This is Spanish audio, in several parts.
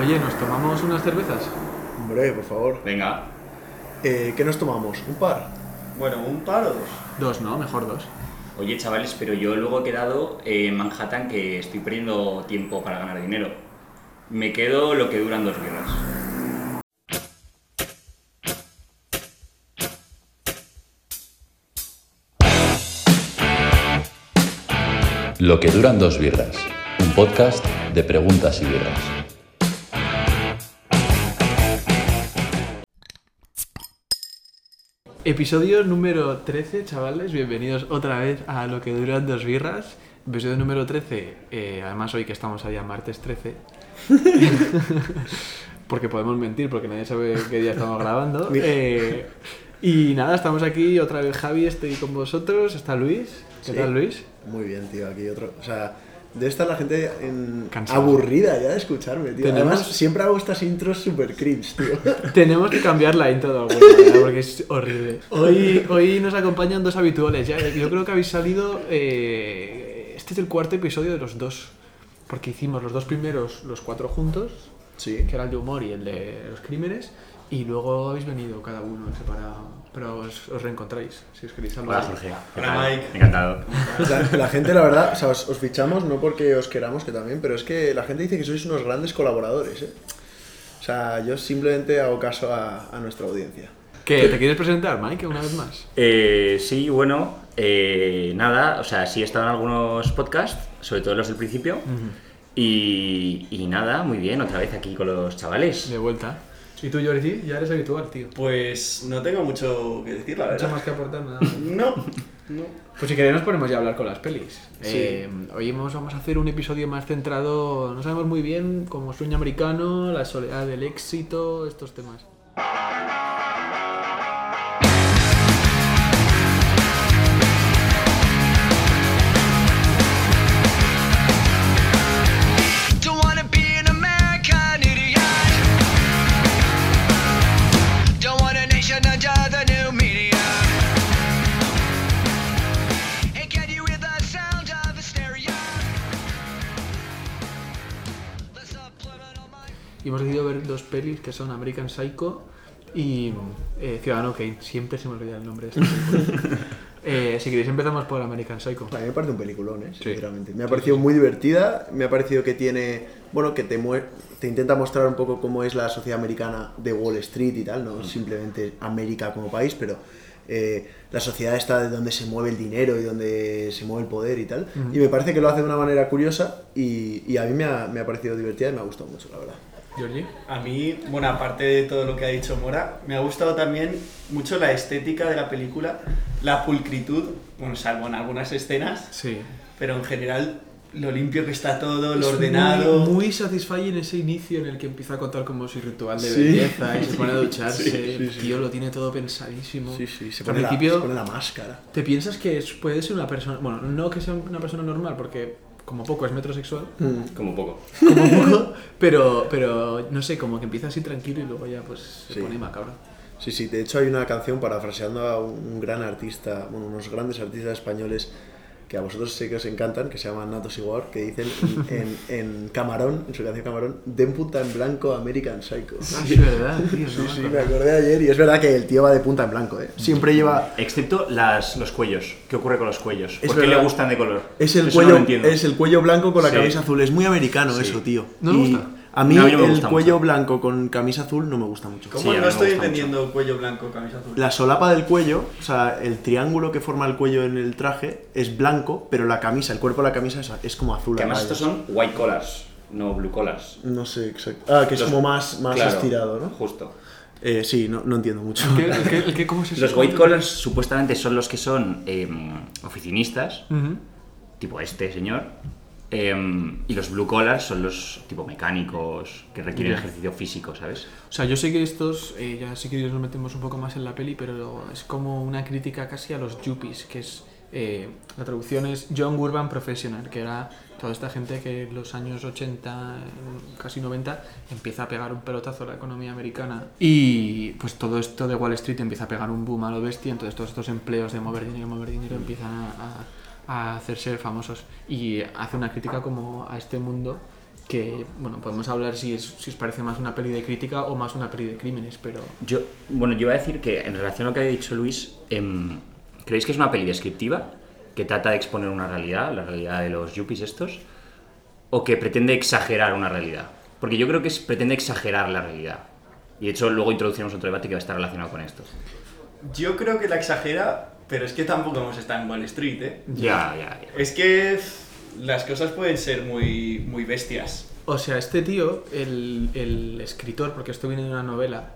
Oye, ¿nos tomamos unas cervezas? Hombre, por favor. Venga. Eh, ¿Qué nos tomamos? ¿Un par? Bueno, un par o dos. Dos, ¿no? Mejor dos. Oye, chavales, pero yo luego he quedado en Manhattan que estoy perdiendo tiempo para ganar dinero. Me quedo lo que duran dos guerras. Lo que duran dos birras, un podcast de preguntas y birras. Episodio número 13, chavales. Bienvenidos otra vez a Lo que duran dos birras. Episodio número 13. eh, además, hoy que estamos allá martes 13. porque podemos mentir, porque nadie sabe qué día estamos grabando. Eh, y nada, estamos aquí. Otra vez Javi, estoy con vosotros. Está Luis. ¿Qué Sí. tal, Luis? Muy bien, tío. Aquí otro. O sea, debe estar la gente en- aburrida ya de escucharme, tío. Tenemos- Además, siempre hago estas intros super cringe, tío. Tenemos que cambiar la intro de alguna manera porque es horrible. Hoy, hoy nos acompañan dos habituales. Ya, yo creo que habéis salido. eh, este es el cuarto episodio de los dos. Porque hicimos los dos primeros, los cuatro juntos, Sí. que era el de humor y el de los crímenes. Y luego habéis venido cada uno en separado. Pero os, os reencontráis si os queréis saludar. Hola, Jorge. ¿Qué Hola? Mike. Encantado. La, la gente, la verdad, o sea, os, os fichamos no porque os queramos, que también, pero es que la gente dice que sois unos grandes colaboradores, ¿eh? O sea, yo simplemente hago caso a, a nuestra audiencia. ¿Qué? ¿Te quieres presentar, Mike, una vez más? Eh, sí, bueno, eh, nada, o sea, sí he estado en algunos podcasts, sobre todo los del principio. y, y nada, muy bien, otra vez aquí con los chavales. De vuelta. ¿Y tú, Jordi? Ya eres habitual, tío. Pues no tengo mucho que decir, la Mucho verdad. más que aportar, nada. No, no. Pues si queréis nos ponemos ya a hablar con las pelis. Sí. Eh, hoy hemos- vamos a hacer un episodio más centrado, no sabemos muy bien, como sueño americano, la soledad del éxito, estos temas. Y hemos decidido ver dos pelis que son American Psycho y eh, Ciudadano Kane. Siempre se me olvida el nombre de esta. Eh, si queréis empezamos por American Psycho. A mí me parece un peliculón, ¿eh? Sinceramente. Me ha parecido muy divertida, me ha parecido que tiene, bueno, que te, te intenta mostrar un poco cómo es la sociedad americana de Wall Street y tal, no simplemente América como país, pero eh, la sociedad está de donde se mueve el dinero y donde se mueve el poder y tal. Y me parece que lo hace de una manera curiosa y, y a mí me ha, me ha parecido divertida y me ha gustado mucho, la verdad. Georgie. A mí, bueno, aparte de todo lo que ha dicho Mora, me ha gustado también mucho la estética de la película, la pulcritud, bueno, salvo en algunas escenas, Sí. pero en general lo limpio que está todo, lo Es ordenado. Muy, muy satisfying ese inicio en el que empieza a contar como su ritual de Sí. belleza y se pone a ducharse. Sí, sí, el tío lo tiene todo pensadísimo. Sí, sí, se Al pone, la, principio- se pone la máscara. ¿Te piensas que puede ser una persona, bueno, no que sea una persona normal, porque como poco es metrosexual, Como poco. como poco, pero, pero no sé, como que empieza así tranquilo y luego ya pues se Sí. pone macabro. Sí, sí, de hecho hay una canción parafraseando a un gran artista, bueno, unos grandes artistas españoles que a vosotros sé que os encantan, que se llaman Natos Igual, que dicen en, en Camarón, en su canción Camarón, den punta en blanco American Psycho. Ah, es verdad, tío. Sí, sí, me acordé ayer y es verdad que el tío va de punta en blanco, ¿eh? Siempre lleva... Excepto las, los cuellos. ¿Qué ocurre con los cuellos? Es ¿Por qué le gustan de color? Es el, Eso cuello, no es el cuello blanco con la Sí. camisa azul. Es muy americano Sí. eso, tío. ¿No le Y gusta? A mí, No, a mí no el cuello mucho. blanco con camisa azul no me gusta mucho. ¿Cómo Sí, no estoy entendiendo cuello blanco, camisa azul? La solapa del cuello, o sea, el triángulo que forma el cuello en el traje es blanco, pero la camisa, el cuerpo de la camisa es, es como azul. Que además estos son white collars, no blue collars. No sé exacto. Ah, que es Los- como más, más Claro, estirado, ¿no? Justo. Eh, sí, no, no entiendo mucho. ¿El qué- el qué- ¿Cómo es eso? Los white collars supuestamente son los que son em, oficinistas, Ujú. tipo este señor, em, y los blue collars son los tipo mecánicos que requieren Ya. ejercicio físico, ¿sabes? O sea, yo sé que estos, eh, ya sí que nos metemos un poco más en la peli, pero es como una crítica casi a los yuppies, que es, eh, la traducción es Young Urban Professional, que era toda esta gente que en los años 80, eh, casi 90, empieza a pegar un pelotazo a la economía americana. Y pues todo esto de Wall Street empieza a pegar un boom a lo bestia, entonces todos estos empleos de mover dinero, mover dinero empiezan a, a- a hacerse famosos. Y hace una crítica como a este mundo que, bueno, podemos hablar si, es, si os parece más una peli de crítica o más una peli de crímenes, pero... Yo, bueno, yo iba a decir que en relación a lo que ha dicho Luis, em, ¿creéis que es una peli descriptiva que trata de exponer una realidad, la realidad de los yuppies estos, o que pretende exagerar una realidad? Porque yo creo que es- pretende exagerar la realidad. Y de hecho luego introduciremos otro debate que va a estar relacionado con esto. Yo creo que la exagera, pero es que tampoco hemos estado en Wall Street, ¿eh? Ya, ya, ya. Es que las cosas pueden ser muy, muy bestias. O sea, este tío, el, el escritor, porque esto viene de una novela,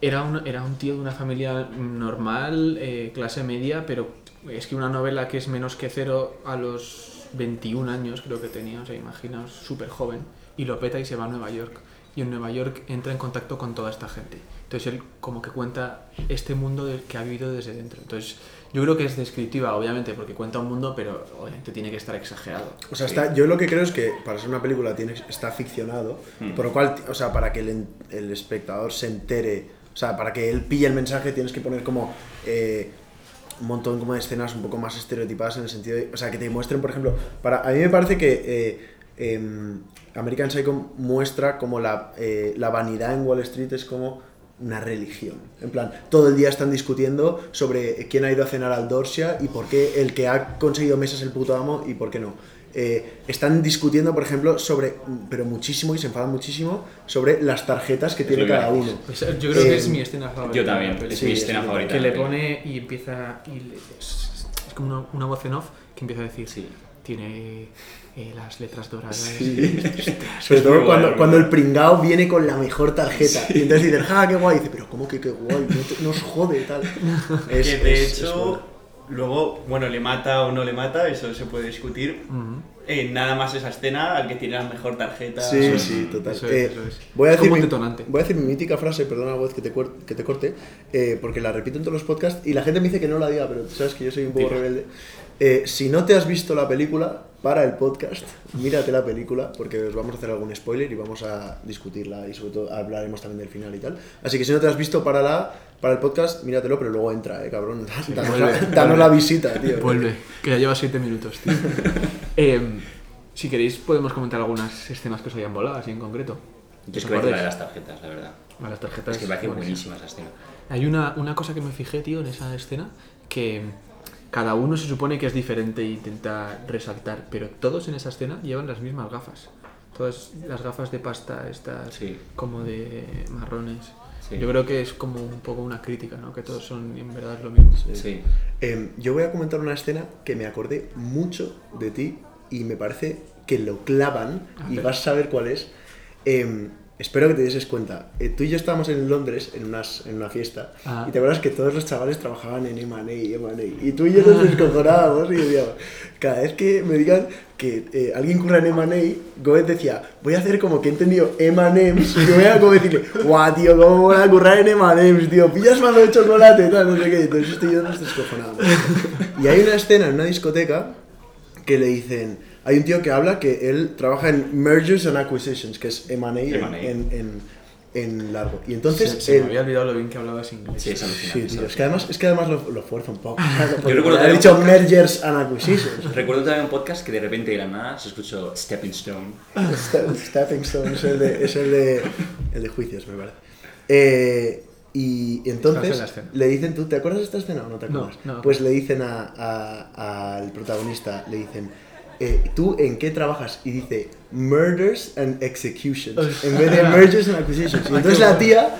era un, era un tío de una familia normal, eh, clase media, pero es que una novela que es menos que cero a los 21 años, creo que tenía, o sea, imaginaos, súper joven, y lo peta y se va a Nueva York. Y en Nueva York entra en contacto con toda esta gente. Entonces él como que cuenta este mundo del que ha vivido desde dentro. Entonces yo creo que es descriptiva, obviamente, porque cuenta un mundo, pero obviamente tiene que estar exagerado. O sea, está, yo lo que creo es que para ser una película tiene, está ficcionado, por lo cual, o sea, para que el, el espectador se entere, o sea, para que él pille el mensaje tienes que poner como eh, un montón como de escenas un poco más estereotipadas en el sentido de, o sea, que te muestren, por ejemplo, para, a mí me parece que eh, em, American Psycho muestra como la, eh, la vanidad en Wall Street es como una religión. En plan, todo el día están discutiendo sobre quién ha ido a cenar al Dorsia y por qué el que ha conseguido mesas es el puto amo y por qué no. Eh, están discutiendo, por ejemplo, sobre, pero muchísimo y se enfadan muchísimo, sobre las tarjetas que tiene que cada uno. Pues, eh, yo creo que Eh, es mi escena favorita. Yo también, es Sí, mi es escena muy favorita. que le pone y empieza y le- es, es como una, una voz en off que empieza a decir Sí. tiene eh, las letras doradas Sí. Sobre todo cuando, guay, cuando muy el pringao viene con la mejor tarjeta. Y entonces dicen, ¡ja, qué guay! Y dice, pero ¿cómo que qué guay? No, te- no os jode, tal. Es- que de es- hecho, luego, bueno, le mata o no le mata, eso se puede discutir. Eh, nada más esa escena al que tiene la mejor tarjeta. Sí, Eso sí, total. eso es, Eh, eso es. Voy, a decir mi, detonante. voy a decir mi mítica frase, perdona la voz que te, que te corte, eh, porque la repito en todos los podcasts y la gente me dice que no la diga, pero tú sabes que yo soy un poco rebelde. Eh, si no te has visto la película, para el podcast, mírate la película, porque os vamos a hacer algún spoiler y vamos a discutirla y sobre todo hablaremos también del final y tal. Así que si no te has visto para, la, para el podcast, míratelo, pero luego entra, eh, cabrón. Danos, vuelve, la, danos la visita, tío. vuelve que ya lleva 7 minutos tío. Em, si queréis podemos comentar algunas escenas que os hayan volado así en concreto Yo es ¿Os que la de las tarjetas, la verdad. Las tarjetas Es que parece buenísima esa escena. Hay una, una cosa que me fijé, tío, en esa escena, que cada uno se supone que es diferente e intenta resaltar, pero todos en esa escena llevan las mismas gafas. Todas las gafas de pasta, estas Sí. como de marrones. Sí. Yo creo que es como un poco una crítica, ¿no? Que todos son en verdad lo mismo. Sí. Em, yo voy a comentar una escena que me acordé mucho de ti y me parece que lo clavan A y ver. vas a saber cuál es. Em, espero que te des cuenta. Eh, tú y yo estábamos en Londres en, unas, en una fiesta Ah. y te acuerdas que todos los chavales trabajaban en M&A y M&A y tú y yo nos descojonábamos y decíamos, cada vez que me digan que eh, alguien curra en M&A, Goethe decía, voy a hacer como que he entendido M&M's y yo voy a como decirle, guau, tío, cómo voy a currar en M&M's, tío, pillas mano de chocolate, tal, no sé qué, entonces este y yo nos descojonábamos. Y hay una escena en una discoteca que le dicen, hay un tío que habla que él trabaja en Mergers and Acquisitions, que es M&A en, en, en, en largo. Y entonces... se, se él- me había olvidado lo bien que hablabas inglés. Sí, es alucinante. Sí, tío, es que además, es que además lo, lo fuerza un poco. Porque recuerdo que dicho había un Mergers and Acquisitions. Recuerdo también un podcast que de repente de la nada se escuchó Stepping Stone. Ste- Stepping Stone es el de, es el de, el de juicios, me parece. Eh, y entonces le dicen, ¿tú te acuerdas de esta escena o no te No, acuerdas? no. Pues le dicen a- a- al protagonista, le dicen, eh, ¿tú en qué trabajas? Y dice, Murders and Executions, en vez de Mergers and Acquisitions. Y entonces la tía,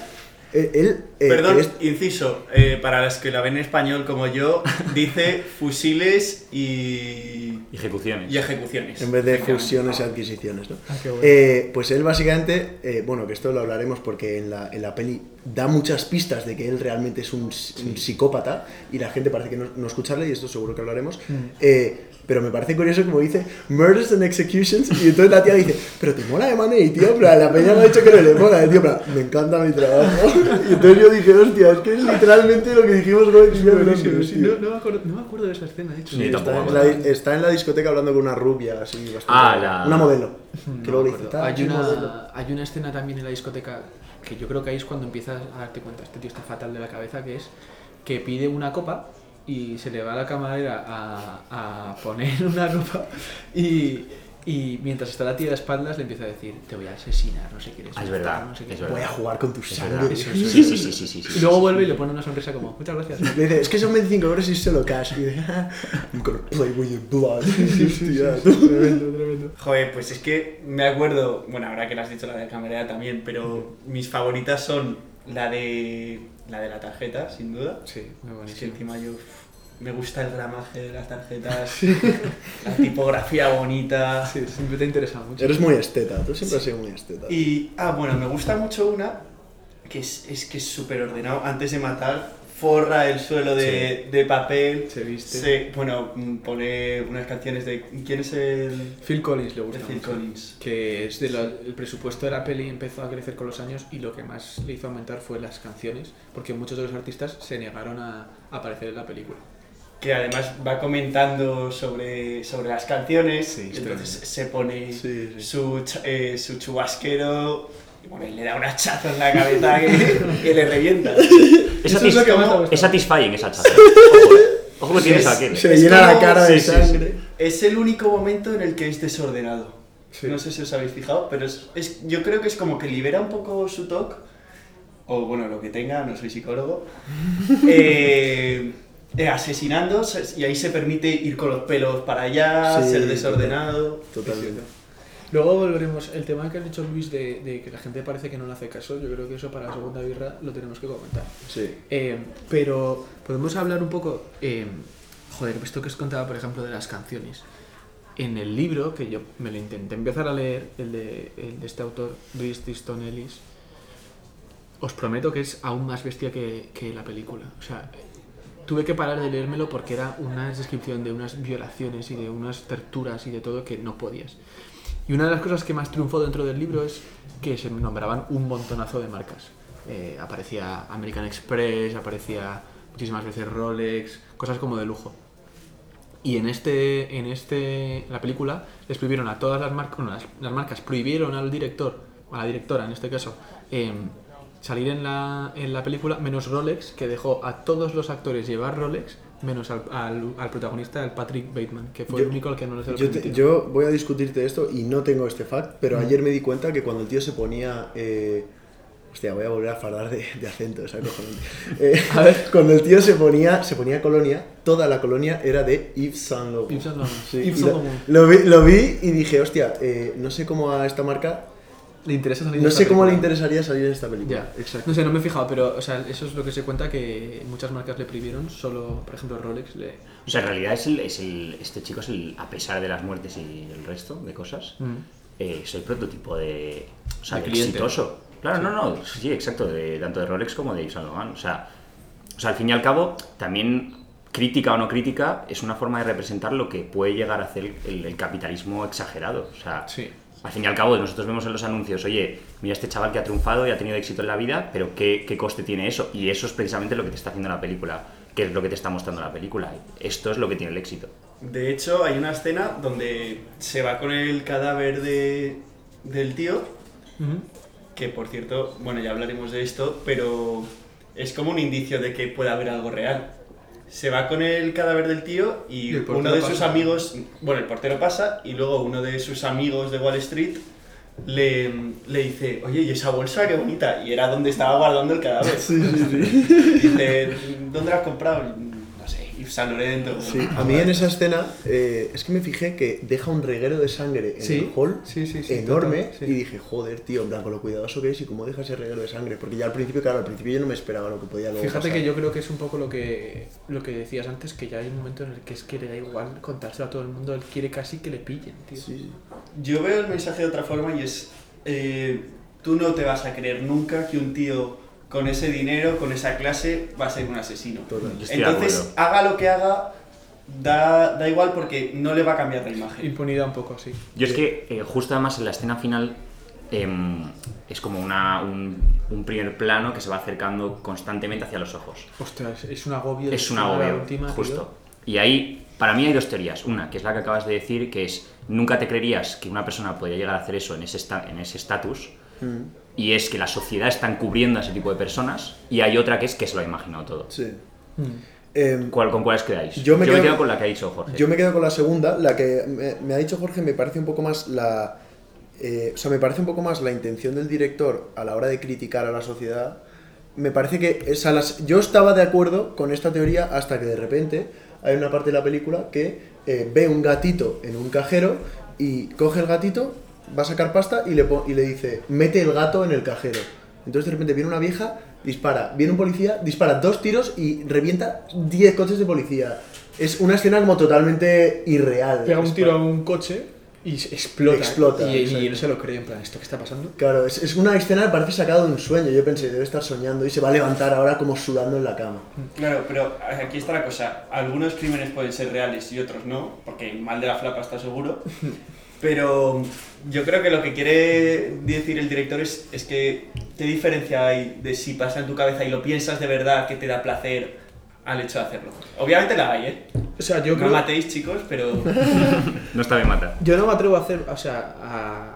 eh, él... eh, Perdón, es- inciso, eh, para las que la ven en español como yo, dice fusiles y, Ejecuciones. y ejecuciones. En vez de fusiones y adquisiciones, ¿no? Ah, bueno. Eh, pues él básicamente, eh, bueno, que esto lo hablaremos porque en la, en la peli da muchas pistas de que él realmente es un, un psicópata y la gente parece que no, no escucharle y esto seguro que hablaremos. Eh, pero me parece curioso como dice Murders and Executions y entonces la tía dice, pero te mola de Money, tío, plan, la peña me ha dicho que no le mola, tío, en plan, me encanta mi trabajo. Y entonces yo dije, hostia, es que es literalmente lo que dijimos sí, tío. no, no me acuerdo, no me acuerdo de esa escena, de hecho. Sí, Está tampoco en, la, está en la discoteca hablando con una rubia así bastante. Ah, la- Una modelo. No Que luego le dice, acuerdo. "Ta, hay, soy modelo". una, hay una escena también en la discoteca que yo creo que ahí es cuando empiezas a darte cuenta, este tío está fatal de la cabeza, que es que pide una copa y se le va a la camarera a, a poner una copa y, Y mientras está la tía de espaldas, le empieza a decir: Te voy a asesinar, no sé qué eres. Ah, es verdad, No sé qué. es verdad. Voy a jugar con tu Es sangre. verdad. Eso, Sí, eso, sí, sí, sí, sí, sí, Y luego vuelve y le pone una sonrisa como: Muchas gracias. Le dice, es que son 25 euros y solo cash. Y dice, ah, I'm gonna play with your blood. Hostia. tremendo, tremendo. Joder, pues es que me acuerdo, bueno, ahora que le has dicho la de camarera también, pero mis favoritas son la de la de la tarjeta, sin duda. Sí, muy Es que encima yo me gusta el gramaje de las tarjetas, la tipografía bonita. Sí, siempre te ha interesado mucho. Eres muy esteta, tú siempre has sido muy esteta. Y, ah, bueno, me gusta mucho una que es, es que es súper ordenado. Antes de matar, forra el suelo de, de papel. Se viste. se- bueno, mm, pone unas canciones de. ¿Quién es el.? Phil Collins le gusta De Phil mucho. Collins. Que es de lo- el presupuesto de la peli empezó a crecer con los años y lo que más le hizo aumentar fue las canciones, porque muchos de los artistas se negaron a aparecer en la película. Que además va comentando sobre, sobre las canciones, Sí, es entonces tremendo. se pone Sí, sí. Su, eh, su chubasquero y bueno, le da un hachazo en la cabeza que, que le revienta. Es, es satis- ha gustado. es satisfying esa chaza. Ojo, eh. Ojo que tienes Es- aquel. Se le Es llena la como- cara de sí, sí, sí. sangre. Es el único momento en el que es desordenado. Sí. No sé si os habéis fijado, pero es, es- yo creo que es como que libera un poco su toque, o bueno, lo que tenga, no soy psicólogo, eh, eh, asesinando se- y ahí se permite ir con los pelos para allá, Sí, ser desordenado. Totalmente. Luego volveremos, el tema que has dicho Luis de, de que la gente parece que no le hace caso, yo creo que eso para la segunda birra lo tenemos que comentar. Sí. Eh, pero podemos hablar un poco, eh, joder, esto que os contaba, por ejemplo, de las canciones. En el libro, que yo me lo intenté empezar a leer, el de, el de este autor, Bruce Easton Ellis, os prometo que es aún más bestia que, que la película. O sea, tuve que parar de leérmelo porque era una descripción de unas violaciones y de unas torturas y de todo que no podías. Y una de las cosas que más triunfó dentro del libro es que se nombraban un montonazo de marcas. Eh, aparecía American Express, aparecía muchísimas veces Rolex, cosas como de lujo. Y en este, en este, la película les prohibieron a todas las marcas, bueno, las, las marcas prohibieron al director, a la directora en este caso, em, salir en la, en la película, menos Rolex, que dejó a todos los actores llevar Rolex, menos al, al, al protagonista, el Patrick Bateman, que fue Yo- el único al que no les lo Yo, te- yo voy a discutirte esto y no tengo este fact, pero ayer me di cuenta que cuando el tío se ponía. eh, hostia, voy a volver a fardar de, de acento, es acojonante. Eh, A ver. Cuando el tío se ponía, se ponía colonia, toda la colonia era de Yves Saint Laurent. Yves Saint Laurent. Sí, Yves Saint lo, Laurent. lo vi, lo vi y dije, hostia, eh, no sé cómo a esta marca. Le interesa salir No esta sé cómo le interesaría salir en esta película. Ya, exacto. No sé, no me he fijado, pero o sea, eso es lo que se cuenta que muchas marcas le prohibieron, solo, por ejemplo, Rolex le... O sea, en realidad es el, es el- este chico es el, a pesar de las muertes y el resto de cosas, Mm. eh, es el prototipo de, o sea, De de cliente. exitoso. Claro, no, no, sí, exacto, de, tanto de Rolex como de Yves Saint Laurent. O sea, o sea, al fin y al cabo, también crítica o no crítica es una forma de representar lo que puede llegar a hacer el, el capitalismo exagerado. O sea, Sí. Al fin y al cabo, nosotros vemos en los anuncios, oye, mira este chaval que ha triunfado y ha tenido éxito en la vida, pero ¿qué, qué coste tiene eso? Y eso es precisamente lo que te está haciendo la película, que es lo que te está mostrando la película. Esto es lo que tiene el éxito. De hecho, hay una escena donde se va con el cadáver de, del tío, que por cierto, bueno, ya hablaremos de esto, pero es como un indicio de que puede haber algo real. Se va con el cadáver del tío y, uno de sus amigos, bueno, el portero pasa y luego uno de sus amigos de Wall Street le, le dice, oye, ¿y esa bolsa qué bonita? Y era donde estaba guardando el cadáver. Sí, sí, sí. Dice, ¿dónde la has comprado? No sé, Yves Saint Laurent. o- Sí, a mí en esa escena eh, es que me fijé que deja un reguero de sangre en Sí, el hall sí, sí, sí, enorme total, sí. y dije, joder, tío, en plan, con lo cuidadoso que es y cómo deja ese reguero de sangre. Porque ya al principio, claro, al principio yo no me esperaba lo que podía luego Fíjate pasar. que yo creo que es un poco lo que, lo que decías antes, que ya hay un momento en el que es que le da igual contárselo a todo el mundo, él quiere casi que le pillen, tío. Sí, sí. Yo veo el mensaje de otra forma y es, eh, tú no te vas a creer nunca que un tío con ese dinero, con esa clase, va a ser un asesino. Total. Entonces, haga lo que haga, da, da igual porque no le va a cambiar la imagen. Impunidad un poco, sí. Yo es que eh, justo además en la escena final em, es como una, un, un primer plano que se va acercando constantemente hacia los ojos. Ostras, es un agobio. Es un agobio, última, tío. justo. Y ahí, para mí hay dos teorías. Una, que es la que acabas de decir, que es, nunca te creerías que una persona podría llegar a hacer eso en ese esta- en ese estatus, Mm, y es que la sociedad está encubriendo a ese tipo de personas, y hay otra que es que se lo ha imaginado todo. sí. Mm. Em, ¿Cuál, ¿Con cuáles quedáis? Yo me quedo- con la que ha dicho Jorge. Yo me quedo con la segunda, la que me, me ha dicho Jorge, me parece un poco más la. eh, o sea, me parece un poco más la intención del director a la hora de criticar a la sociedad. Me parece que. o sea, las- yo estaba de acuerdo con esta teoría hasta que de repente hay una parte de la película que eh, ve un gatito en un cajero y coge el gatito, va a sacar pasta y le, y le dice: mete el gato en el cajero. Entonces de repente viene una vieja, dispara, viene un policía, dispara dos tiros y revienta 10 coches de policía. Es una escena como totalmente irreal. Pega un tiro a un coche y explota. Explota, Y, y no se lo cree, en plan, ¿esto qué está pasando? Claro, es, es una escena que parece sacada de un sueño. Yo pensé, debe estar soñando y se va a levantar ahora como sudando en la cama. Claro, pero aquí está la cosa. Algunos crímenes pueden ser reales y otros no, porque mal de la flapa está seguro. Pero yo creo que lo que quiere decir el director es, es que qué diferencia hay de si pasa en tu cabeza y lo piensas de verdad que te da placer al hecho de hacerlo. Obviamente la hay, ¿eh? O sea, yo no creo... matéis, chicos, pero... No está bien matar. Yo no me atrevo a hacer, o sea, a,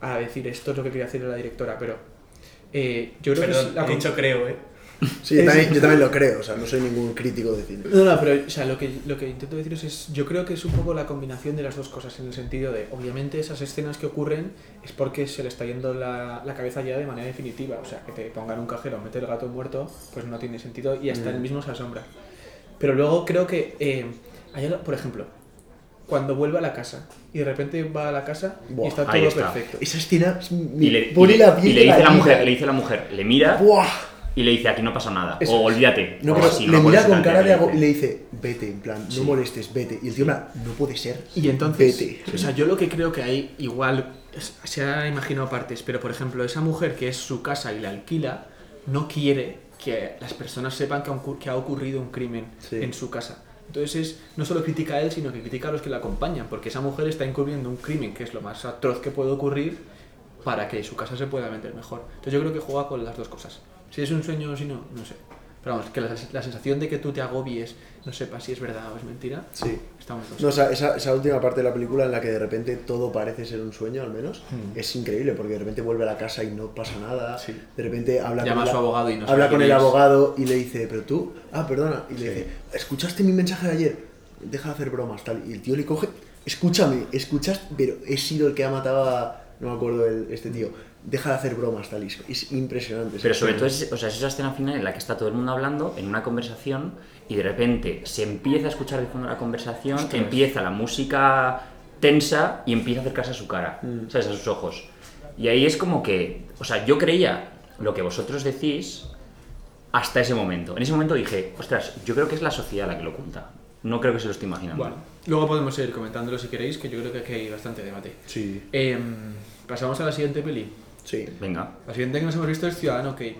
a decir esto es lo que quería hacer la directora, pero eh, yo creo que Perdón, es la he dicho creo, ¿eh? Sí, yo también, yo también lo creo, o sea, no soy ningún crítico de cine. No, no, pero o sea, lo, que, lo que intento deciros es, yo creo que es un poco la combinación de las dos cosas, en el sentido de, obviamente esas escenas que ocurren es porque se le está yendo la, la cabeza ya de manera definitiva, o sea, que te pongan un cajero a meter el gato muerto, pues no tiene sentido y hasta él mismo se asombra. Pero luego creo que, eh, hay por ejemplo, cuando vuelve a la casa y de repente va a la casa Buah, y está todo está. perfecto. Esa escena es- me Y le, pone y- y le dice la mujer, le dice la mujer, le mira ¡Buah! Y le dice aquí no pasa nada. Eso o olvídate. No, o pero así, le mira con cara de ago y le dice, vete, en plan, no Sí. molestes, vete. Y el tío, plan, no puede ser. Y entonces, Vete. o sea, yo lo que creo que hay, igual, se ha imaginado partes, pero por ejemplo, esa mujer que es su casa y la alquila, no quiere que las personas sepan que ha, ocurrido un crimen Sí. en su casa. Entonces, es- no solo critica a él, sino que critica a los que la acompañan, porque esa mujer está incurriendo un crimen que es lo más atroz que puede ocurrir para que su casa se pueda vender mejor. Entonces, yo creo que juega con las dos cosas. Si es un sueño o si no, no sé. Pero vamos, que la, la sensación de que tú te agobies, no sepas si es verdad o es mentira, Sí. está muy No, o sea, esa, esa última parte de la película en la que de repente todo parece ser un sueño, al menos, Hmm. es increíble porque de repente vuelve a la casa y no pasa nada. Sí. De repente habla Llama con a su abogado y no habla con el abogado y le dice, pero tú, ah, perdona, y le Sí. dice, ¿escuchaste mi mensaje de ayer? Deja de hacer bromas, tal. Y el tío le coge, escúchame, escuchas, pero he sido el que ha matado a, no me acuerdo el, este tío, deja de hacer bromas, tal. y Es, es impresionante. Pero sobre escena. todo es, o sea, es esa escena final en la que está todo el mundo hablando en una conversación y de repente se empieza a escuchar de fondo la conversación, empieza la música tensa y empieza a acercarse a su cara, Mm. ¿sabes? A sus ojos. Y ahí es como que, o sea, yo creía lo que vosotros decís hasta ese momento. En ese momento dije, ostras, yo creo que es la sociedad la que lo oculta. No creo que se lo esté imaginando. Bueno, luego podemos seguir comentándolo si queréis, que yo creo que aquí hay bastante debate. Sí, Em, pasamos a la siguiente peli. Sí. Venga. La siguiente que nos hemos visto es Ciudadano Kane.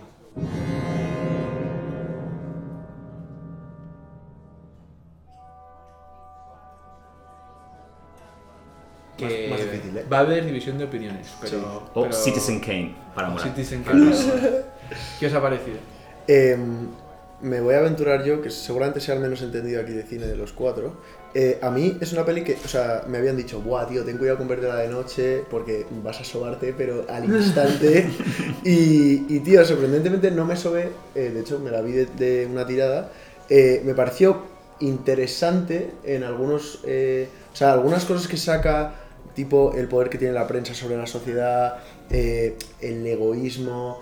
Que Más- más difícil, ¿eh? va a haber división de opiniones, pero... Sí. O pero- Citizen Kane, para molar. Citizen Kane. ¿Qué os ha parecido? Em, me voy a aventurar yo, que seguramente sea el menos entendido aquí de cine de los cuatro. Eh, a mí es una peli que, o sea, me habían dicho, buah, tío, ten cuidado con verla de noche porque vas a sobarte, pero al instante. y, y, tío, sorprendentemente no me sobé, eh, de hecho, me la vi de, de una tirada. Eh, me pareció interesante en algunos, o sea, algunas cosas que saca, tipo el poder que tiene la prensa sobre la sociedad, el egoísmo,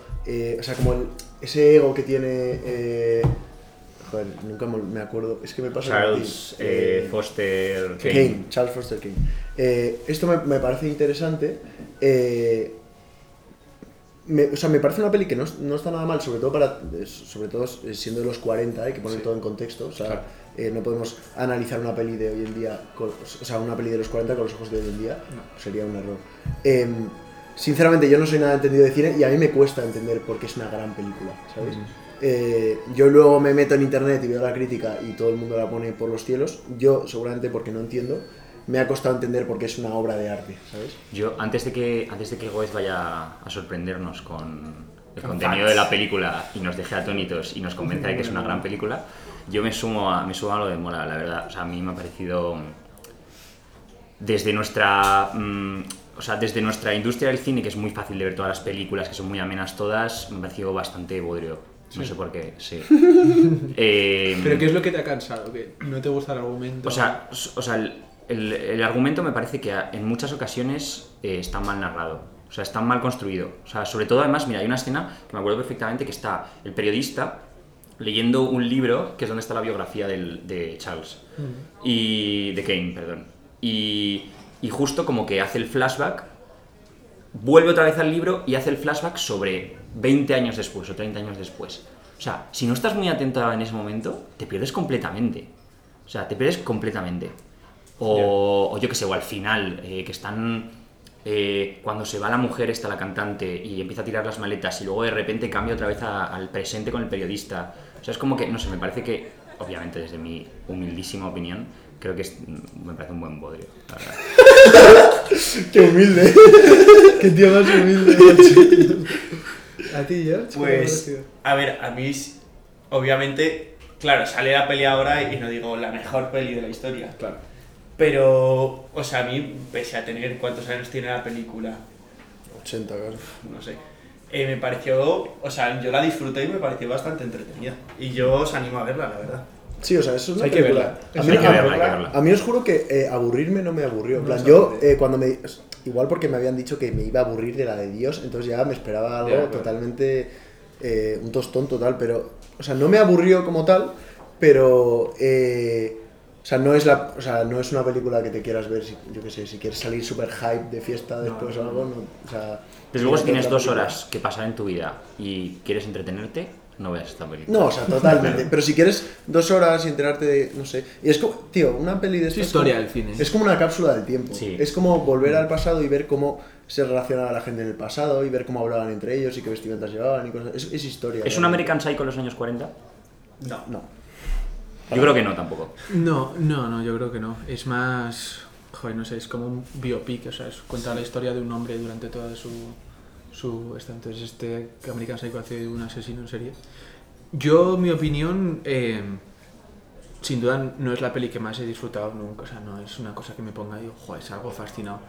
o sea, como el- ese ego que tiene... eh, joder, nunca me acuerdo, es que me pasa... Charles eh, eh, Foster Kane. Kane, Charles Foster Kane. Eh, esto me, me parece interesante. eh, me, o sea, me parece una peli que no, no está nada mal, sobre todo para eh, sobre todo eh, siendo de los 40, hay que poner Sí. todo en contexto. O sea, Claro. eh, no podemos analizar una peli de hoy en día, con- o sea, una peli de los 40 con los ojos de hoy en día. No. Sería un error. Em, sinceramente, yo no soy nada entendido de cine y a mí me cuesta entender por qué es una gran película, ¿sabes? Eh, yo luego me meto en internet y veo la crítica y todo el mundo la pone por los cielos. Yo, seguramente porque no entiendo, me ha costado entender por qué es una obra de arte, ¿sabes? Yo, antes de que, antes de que Goez vaya a sorprendernos con el Con contenido facts. de la película y nos deje atónitos y nos convenza de que es una gran película, yo me sumo a, me sumo a lo de Mola, la verdad. O sea, a mí me ha parecido. Desde nuestra. mm, o sea, desde nuestra industria del cine, que es muy fácil de ver todas las películas, que son muy amenas todas, me ha parecido bastante bodrio. No sé por qué, sí. Eh, ¿Pero qué es lo que te ha cansado? ¿Que no te gusta el argumento? O sea, o sea el, el- el argumento me parece que en muchas ocasiones eh, está mal narrado. O sea, está mal construido. O sea, sobre todo además, mira, hay una escena que me acuerdo perfectamente que está el periodista leyendo un libro que es donde está la biografía del- de Charles. Y de Kane, perdón. Y, y justo como que hace el flashback, vuelve otra vez al libro y hace el flashback sobre 20 años después o 30 años después. O sea, si no estás muy atento en ese momento, te pierdes completamente. O sea, te pierdes completamente. O, o yo que sé, o al final, eh, que están... eh, cuando se va la mujer, está la cantante y empieza a tirar las maletas y luego de repente cambia otra vez a- al presente con el periodista. O sea, es como que, no sé, me parece que, obviamente desde mi humildísima opinión, creo que es- me parece un buen bodrio, la verdad. Qué humilde. Qué tío más humilde. ¿A ti, George? ¿Cómo te ha Pues, a ver, a mí, obviamente, claro, sale la peli ahora y no digo la mejor peli de la historia. Claro. Pero, o sea, a mí, pese a tener cuántos años tiene la película, 80, claro. no sé, eh, me pareció, o sea, yo la disfruté y me pareció bastante entretenida. Y yo os animo a verla, la verdad. Sí, o sea, eso es una Hay que película. verla. A Hay mí, que a- verla, hay que verla. a mí os juro que eh, aburrirme no me aburrió. En plan, yo eh, cuando me. Igual porque me habían dicho que me iba a aburrir de la de Dios, entonces ya me esperaba algo totalmente. eh, un tostón total, pero. O sea, no me aburrió como tal, pero. eh, o sea, no es la, o sea, no es una película que te quieras ver, si, yo qué sé, si quieres salir super hype de fiesta después o algo, no, o sea... Desde luego, si tienes dos película. horas que pasar en tu vida y quieres entretenerte, no veas esta película. No, o sea, totalmente. Pero si quieres dos horas y enterarte de. No sé. Y es como. Tío, una peli de Es historia como- del cine. Es como una cápsula del tiempo. Sí. Es como volver al pasado y ver cómo se relacionaba la gente en el pasado y ver cómo hablaban entre ellos y qué vestimentas llevaban y cosas. Es, es historia. ¿Es un. American Psycho en los años 40? No. No. Yo creo que no tampoco. No, no, no, yo creo que no. Es más. Joder, no sé, es como un biopic, o sea, es- cuenta la historia de un hombre durante toda su. Su esta, entonces, este American Psycho hace un asesino en serie. Yo, mi opinión, eh, sin duda no es la peli que más he disfrutado nunca, o sea, no es una cosa que me ponga y digo, joder, es algo fascinado.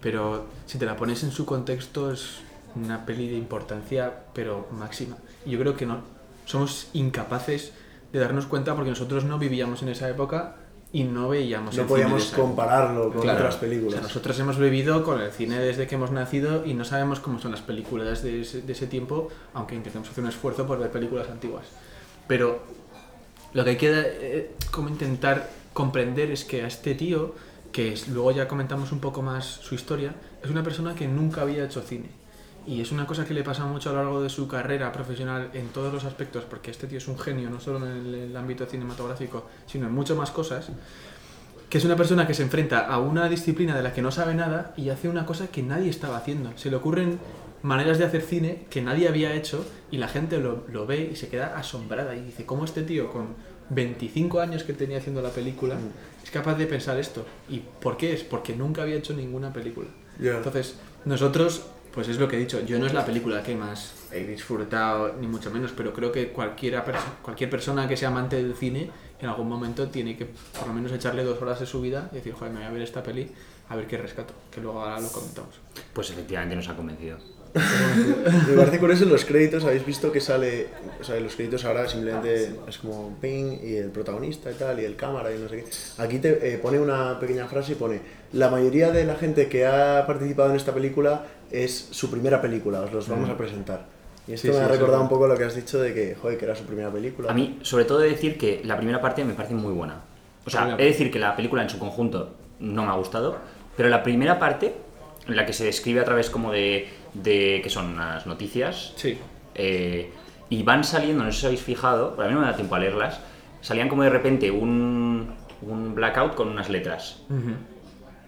Pero si te la pones en su contexto, es una peli de importancia, pero máxima. Y yo creo que no somos incapaces de darnos cuenta porque nosotros no vivíamos en esa época y no veíamos No el cine de podíamos época. compararlo con Claro. otras O películas. sea, nosotros hemos vivido con el cine desde que hemos nacido y no sabemos cómo son las películas de ese, de ese tiempo, aunque intentemos hacer un esfuerzo por ver películas antiguas. Pero lo que hay que eh, como intentar comprender es que a este tío, que es- luego ya comentamos un poco más su historia, es una persona que nunca había hecho cine. Y es una cosa que le pasa mucho a lo largo de su carrera profesional en todos los aspectos, porque este tío es un genio, no solo en el, el ámbito cinematográfico, sino en muchas más cosas que es una persona que se enfrenta a una disciplina de la que no sabe nada y hace una cosa que nadie estaba haciendo. Se le ocurren maneras de hacer cine que nadie había hecho y la gente lo, lo ve y se queda asombrada y dice, ¿cómo este tío con 25 años que tenía haciendo la película es capaz de pensar esto? ¿Y por qué es? Porque nunca había hecho ninguna película. Ya. Entonces, nosotros, pues es lo que he dicho, yo no es la película que más he disfrutado, ni mucho menos, pero creo que cualquiera perso- cualquier persona que sea amante del cine, en algún momento tiene que por lo menos echarle dos horas de su vida y decir, joder, me voy a ver esta peli, a ver qué rescato, que luego ahora lo comentamos. Pues efectivamente nos ha convencido. Me parece curioso en los créditos, habéis visto que sale, o sea, en los créditos ahora simplemente es como ping y el protagonista y tal, y el cámara y no sé qué. Aquí te eh, pone una pequeña frase y pone, la mayoría de la gente que ha participado en esta película es su primera película, os los vamos a presentar. Y esto Sí, me sí, ha sí, recordado sí. un poco lo que has dicho de que, joder, que era su primera película. A mí, sobre todo, he de decir que la primera parte me parece muy buena. O sea, he de decir que la película en su conjunto no me ha gustado, pero la primera parte, en la que se describe a través como de, de que son unas noticias, Sí. eh, y van saliendo, no sé si habéis fijado, pero a mí no me da tiempo a leerlas, salían como de repente un, un blackout con unas letras.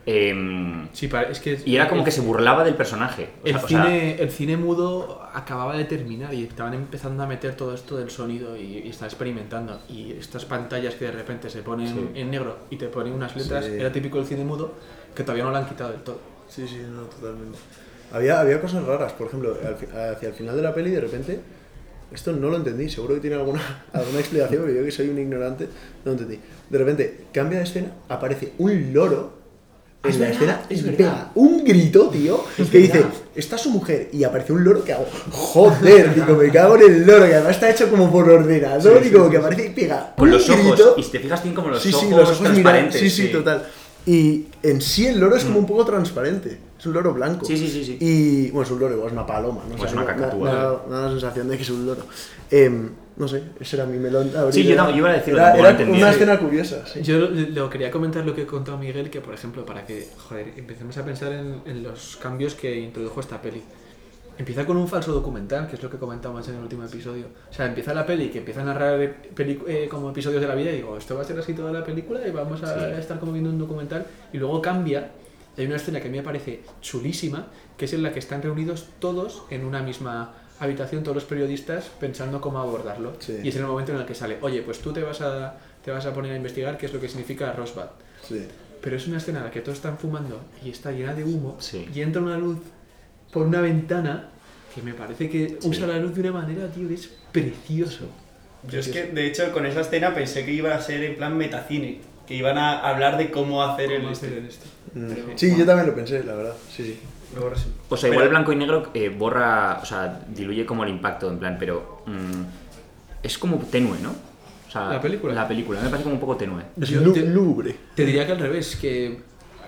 Em, Sí, es que... y era como el- que se burlaba del personaje. O El sea- o sea, cine, el cine mudo acababa de terminar y estaban empezando a meter todo esto del sonido y, y está experimentando. Y estas pantallas que de repente se ponen Sí. en negro y te ponen unas letras, Sí. era típico del cine mudo que todavía no lo han quitado del todo. Sí, sí, no, totalmente. Había, había cosas raras, por ejemplo, hacia el final de la peli, de repente, esto no lo entendí, seguro que tiene alguna, alguna explicación, pero yo que soy un ignorante, no lo entendí. De repente, cambia de escena, aparece un loro en Es la verdad, escena es y verdad. pega un grito, tío, que dice, está su mujer y aparece un loro que hago, joder, digo, me cago en el loro, que además está hecho como por ordenador y como que aparece y pega Con un los ojos. grito. Y si te fijas, tienen como los sí, ojos sí, los ojos miran- transparentes. sí, sí, total. Y en sí el loro es como un poco transparente, es un loro blanco. Mm. Sí, sí, sí, sí. Y bueno, es un loro, igual es una paloma, no O sé, es una me- cacatúa. me dado la sensación de que es un loro. Em, no sé, ese era mi melón. abrir. Sí, yo no- yo iba a decirlo, Era, era una Sí. escena curiosa, sí. Yo lo, lo quería comentar lo que contó Miguel, que por ejemplo, para que, joder, empecemos a pensar en, en los cambios que introdujo esta peli. Empieza con un falso documental, que es lo que comentamos en el último episodio. O sea, empieza la peli, que empieza a narrar peli- eh, como episodios de la vida, y digo, esto va a ser así toda la película, y vamos a estar como viendo un documental, y luego cambia. y Hay una escena que a mí me parece chulísima, que es en la que están reunidos todos en una misma habitación, todos los periodistas, pensando cómo abordarlo. Sí. Y es en el momento en el que sale, oye, pues tú te vas a, te vas a poner a investigar qué es lo que significa Rosbad. Sí. Pero es una escena en la que todos están fumando y está llena de humo Sí. y entra una luz por una ventana que me parece que Sí. usa la luz de una manera, tío, que es precioso. Yo es que, de hecho, con esa escena pensé que iba a ser en plan metacine, que iban a hablar de cómo hacer el ¿Cómo este. hacer esto? Mm. Pero- Sí, yo también lo pensé, la verdad. Sí, sí. Luego resu- O sea, igual Pero- el blanco y negro eh, borra, o sea, diluye como el impacto, en plan, pero mm, es como tenue, ¿no? O sea, ¿La película? La película, me parece como un poco tenue. Es Yo lu- te- lúgubre. Te diría que al revés, que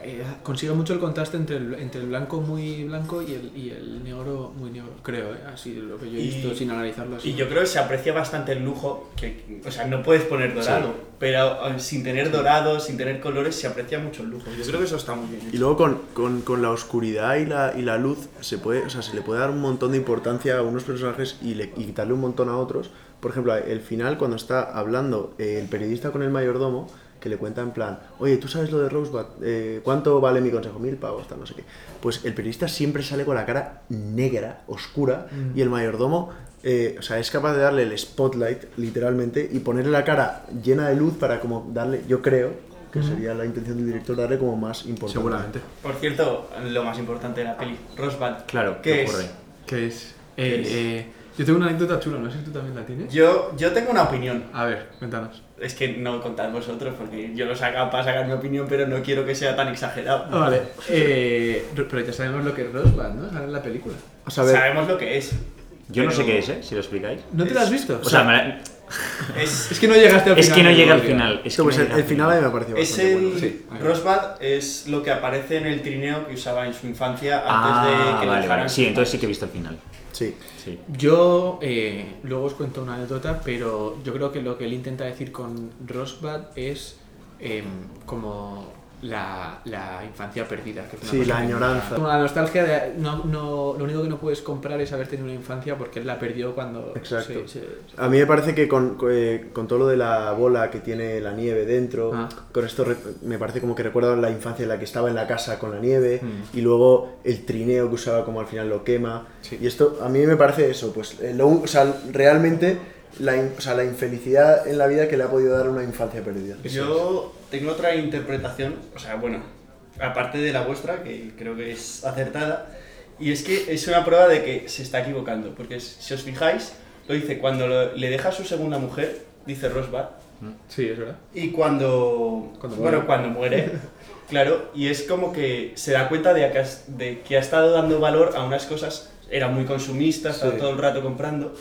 eh, consigue mucho el contraste entre el, entre el blanco muy blanco y el, y el negro muy negro, creo, ¿eh? así lo que yo he Y- visto sin analizarlo así. Y yo creo que se aprecia bastante el lujo, que, o sea, no puedes poner dorado, pero eh, sin tener dorado, sin tener colores, se aprecia mucho el lujo. Yo creo que eso está muy bien. Y luego con, con, con la oscuridad y la, y la luz se puede, o sea, se le puede dar un montón de importancia a unos personajes y, le, y quitarle un montón a otros. Por ejemplo, el final cuando está hablando eh, el periodista con el mayordomo, que le cuenta en plan, oye, ¿tú sabes lo de Rosebud? Eh, ¿Cuánto vale mi consejo? Mil pavos, tal, no sé qué. Pues el periodista siempre sale con la cara negra, oscura, y el mayordomo, eh, o sea, es capaz de darle el spotlight, literalmente, y ponerle la cara llena de luz para como darle, yo creo, que sería la intención del director, darle como más importancia. Seguramente. Por cierto, lo más importante de la peli, Rosbud. Claro, ¿qué ¿qué es? ¿Qué es? Eh, eh, yo tengo una anécdota chula, no sé si tú también la tienes. Yo, yo tengo una opinión. A ver, cuéntanos. Es que no contad vosotros, porque yo lo saco para sacar mi opinión, pero no quiero que sea tan exagerado. Ah, vale. Eh, pero ya sabemos lo que es Rosebud, ¿no? Sale en la película. O sea, a ver, Sabemos lo que es. Yo no sé qué es, ¿eh? Si lo explicáis. ¿No te la has visto? O sea, me la- Es, es que no llegaste al es final. que no del llega al final. Es que pues no el, llega al el final a mí me ha parecido es bastante el bueno. Sí. Rosbud es lo que aparece en el trineo que usaba en su infancia antes Ah, de que le vale, dejaran vale. Sí, entonces sí que he visto el final. Sí. Sí. Yo eh, luego os cuento una anécdota, pero yo creo que lo que él intenta decir con Rosbud es em, como la, la infancia perdida. Que es una Sí, la añoranza. Como la nostalgia de. No, no, lo único que no puedes comprar es haber tenido una infancia porque él la perdió cuando. Exacto. A mí me parece que con, eh, con todo lo de la bola que tiene la nieve dentro, Ah. con esto me parece como que recuerda la infancia en la que estaba en la casa con la nieve Mm. y luego el trineo que usaba como al final lo quema. Y esto a mí me parece eso, pues eh, lo o sea, realmente la, in- o sea, la infelicidad en la vida que le ha podido dar una infancia perdida. Yo tengo otra interpretación, o sea, bueno, aparte de la vuestra, que creo que es acertada, y es que es una prueba de que se está equivocando, porque si os fijáis, lo dice cuando lo- le deja a su segunda mujer, dice Rosbud, Sí, es verdad. y cuando, Cuando bueno, muere. cuando muere, claro, y es como que se da cuenta de que, has- de que ha estado dando valor a unas cosas, era muy consumista, estaba Sí. todo el rato comprando,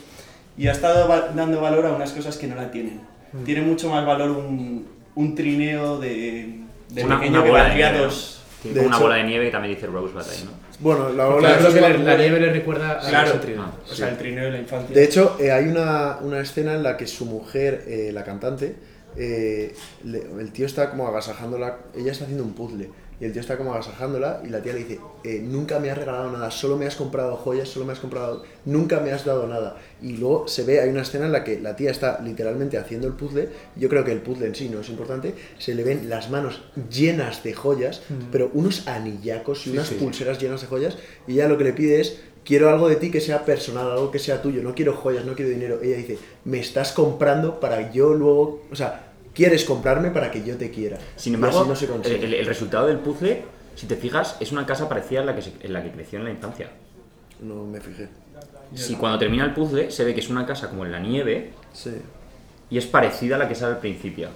y ha estado va- dando valor a unas cosas que no la tienen. Mm. Tiene mucho más valor un, un trineo de, de Una- pequeño una que bola de valdría nieve, dos. Tiene De como una hecho- bola de nieve que también dice Rosebud ahí, ¿no? Bueno, la bola Rosebud le- la nieve le recuerda a Claro. ese trío. Ah. O sea, el trineo de la infancia. De hecho, eh, hay una, una escena en la que su mujer, eh, la cantante, eh, le- el tío está como agasajándola, ella está haciendo un puzzle, y el tío está como agasajándola y la tía le dice, eh, nunca me has regalado nada, solo me has comprado joyas, solo me has comprado, nunca me has dado nada. Y luego se ve, hay una escena en la que la tía está literalmente haciendo el puzzle, yo creo que el puzzle en sí no es importante, se le ven las manos llenas de joyas, pero unos anillacos y unas sí. pulseras llenas de joyas, y ella lo que le pide es, quiero algo de ti que sea personal, algo que sea tuyo, no quiero joyas, no quiero dinero. Ella dice, me estás comprando para yo luego, o sea, quieres comprarme para que yo te quiera. Sin embargo, así no se consigue. el, el resultado del puzzle, si te fijas, es una casa parecida a la que, se- en la que creció en la infancia. No me fijé. Si cuando termina el puzzle se ve que es una casa como en la nieve Sí. y es parecida a la que sale al principio,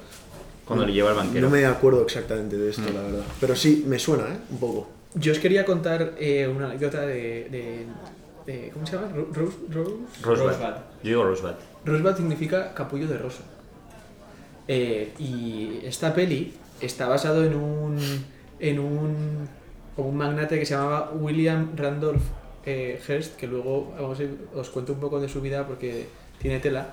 cuando le lleva al banquero. No me acuerdo exactamente de esto, la verdad. Pero sí, me suena, ¿eh? Un poco. Yo os quería contar eh, una anécdota de, de- de- ¿Cómo se llama? Ro- Rose, Rose? Rosebud. Rosebud. Yo digo Rosebud. Rosebud significa capullo de rosa. Eh, y esta peli está basado en un en un, un magnate que se llamaba William Randolph eh, Hearst, que luego vamos a ir- os cuento un poco de su vida porque tiene tela.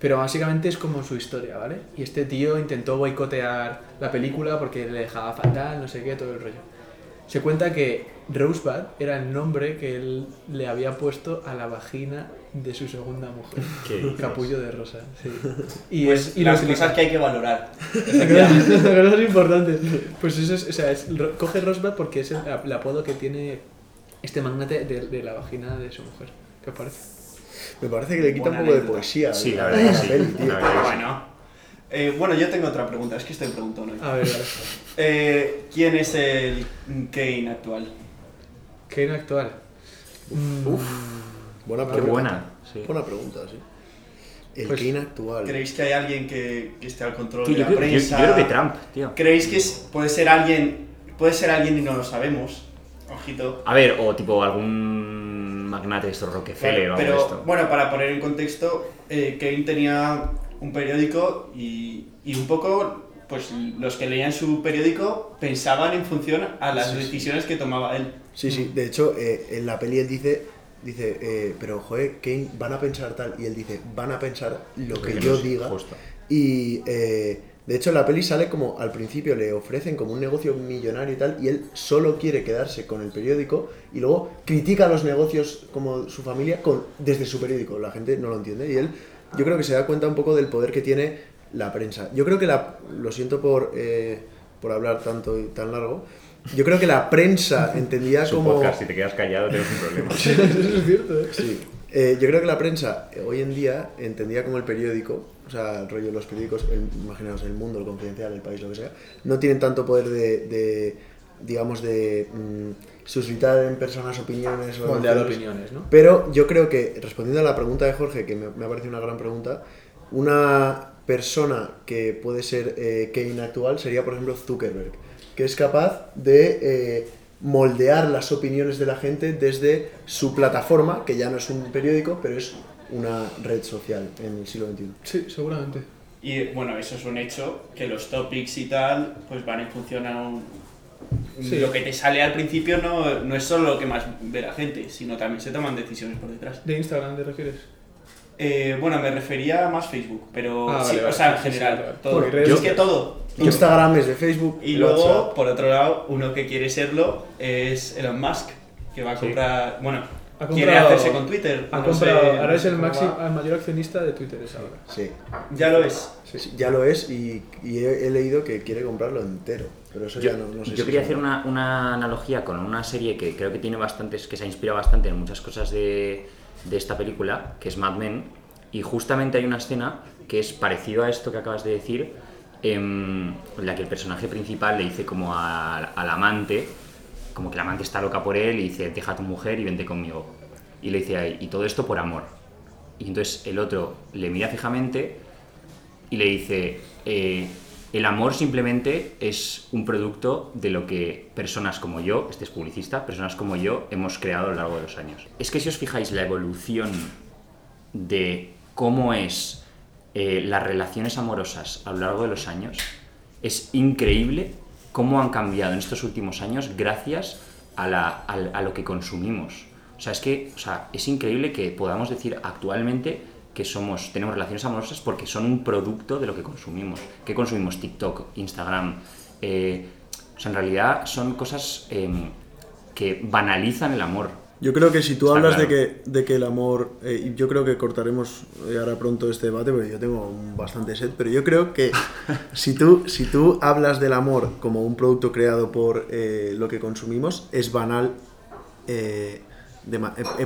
Pero básicamente es como su historia, ¿vale? Y este tío intentó boicotear la película porque le dejaba fatal, no sé qué, todo el rollo. Se cuenta que Rosebud era el nombre que él le había puesto a la vagina de su segunda mujer. ¿Qué? Capullo de rosa, sí. Y, Pues es, y las cosas que hay que valorar. Las cosas importantes. Pues eso es, o sea, es- coge Rosebud porque es el, el apodo que tiene este magnate de, de la vagina de su mujer. ¿Qué os parece? Me parece que le quita un Buena poco de poesía. Sí, la a verdad que sí. peli, tío. La verdad. Bueno. Eh, bueno, yo tengo otra pregunta, es que estoy preguntando hoy. A ver, vale. Eh, ¿Quién es el Kane actual? Kane actual. Mm, Buena Qué pregunta. buena. Sí. Buena pregunta, sí. El Pues- Kane actual. ¿Creéis que hay alguien que, que esté al control Tío, de yo, la yo- prensa? yo creo que Trump, tío. ¿Creéis que es- puede ser alguien puede ser alguien y no lo sabemos? Ojito. A ver, o tipo algún magnate de estos Rockefeller o algo pero esto. bueno, para poner en contexto, eh, Kane tenía un periódico y, y un poco, pues los que leían su periódico pensaban en función a las decisiones que tomaba él. Sí, sí. De hecho, eh, en la peli él dice, dice eh, pero joder, Kane, van a pensar tal. Y él dice, van a pensar lo que que yo diga. justo. Y eh, de hecho, la peli sale como al principio le ofrecen como un negocio millonario y tal. Y él solo quiere quedarse con el periódico. Y luego critica los negocios como su familia con, desde su periódico. La gente no lo entiende. Y él, yo creo que se da cuenta un poco del poder que tiene la prensa. Yo creo que la. Lo siento por, eh, por hablar tanto y tan largo. Yo creo que la prensa entendía Es un como. podcast, si te quedas callado tienes un problema. Eso es cierto, ¿eh? Sí. Eh, yo creo que la prensa eh, hoy en día entendía como el periódico, o sea, el rollo de los periódicos, el, imaginaos el mundo, el confidencial, el país, lo que sea, no tienen tanto poder de, de, digamos, de mm, suscitar en personas opiniones o Moldear emociones. opiniones, ¿no? Pero yo creo que, respondiendo a la pregunta de Jorge, que me, me ha parecido una gran pregunta, una persona que puede ser eh, Kane actual sería, por ejemplo, Zuckerberg, que es capaz de eh, moldear las opiniones de la gente desde su plataforma, que ya no es un periódico, pero es una red social en el siglo XXI. Sí, seguramente. Y bueno, eso es un hecho, que los topics y tal, pues van en función a un... Sí. Lo que te sale al principio no, no es solo lo que más ve la gente, sino también se toman decisiones por detrás. ¿De Instagram te refieres? Eh, bueno, me refería a más Facebook, pero Ah, sí, vale, o sea, en vale, general, vale. todo. Es que todo. Instagram es de Facebook, Y luego, WhatsApp. por otro lado, uno que quiere serlo es Elon Musk, que va a Sí. comprar, bueno, Ha quiere comprado- hacerse con Twitter. Ha no comprado, sé- ahora no es el, máximo, el mayor accionista de Twitter es ahora. Sí, Ya lo es. sí, ya lo es y, y he, he leído que quiere comprarlo entero, pero eso Yo, ya no, no sé yo si quería hacer una, una analogía con una serie que creo que tiene bastantes, que se ha inspirado bastante en muchas cosas de, de esta película, que es Mad Men, y justamente hay una escena que es parecido a esto que acabas de decir, em, en la que el personaje principal le dice como al, al amante, como que el amante está loca por él y dice, deja a tu mujer y vente conmigo. Y le dice, "Ay, y todo esto por amor. Y entonces el otro le mira fijamente y le dice, eh, el amor simplemente es un producto de lo que personas como yo, este es publicista, personas como yo hemos creado a lo largo de los años. Es que si os fijáis la evolución de cómo es eh, las relaciones amorosas a lo largo de los años, es increíble cómo han cambiado en estos últimos años gracias a, a lo que consumimos. O sea, es que o sea, es increíble que podamos decir actualmente que somos, tenemos relaciones amorosas porque son un producto de lo que consumimos. ¿Qué consumimos? TikTok, Instagram. eh, o sea, en realidad son cosas em, que banalizan el amor. Yo creo que si tú Está hablas claro. de, que, de que el amor, eh, yo creo que cortaremos eh, ahora pronto este debate porque yo tengo bastante sed, pero yo creo que si tú, si tú hablas del amor como un producto creado por lo que consumimos, es banal de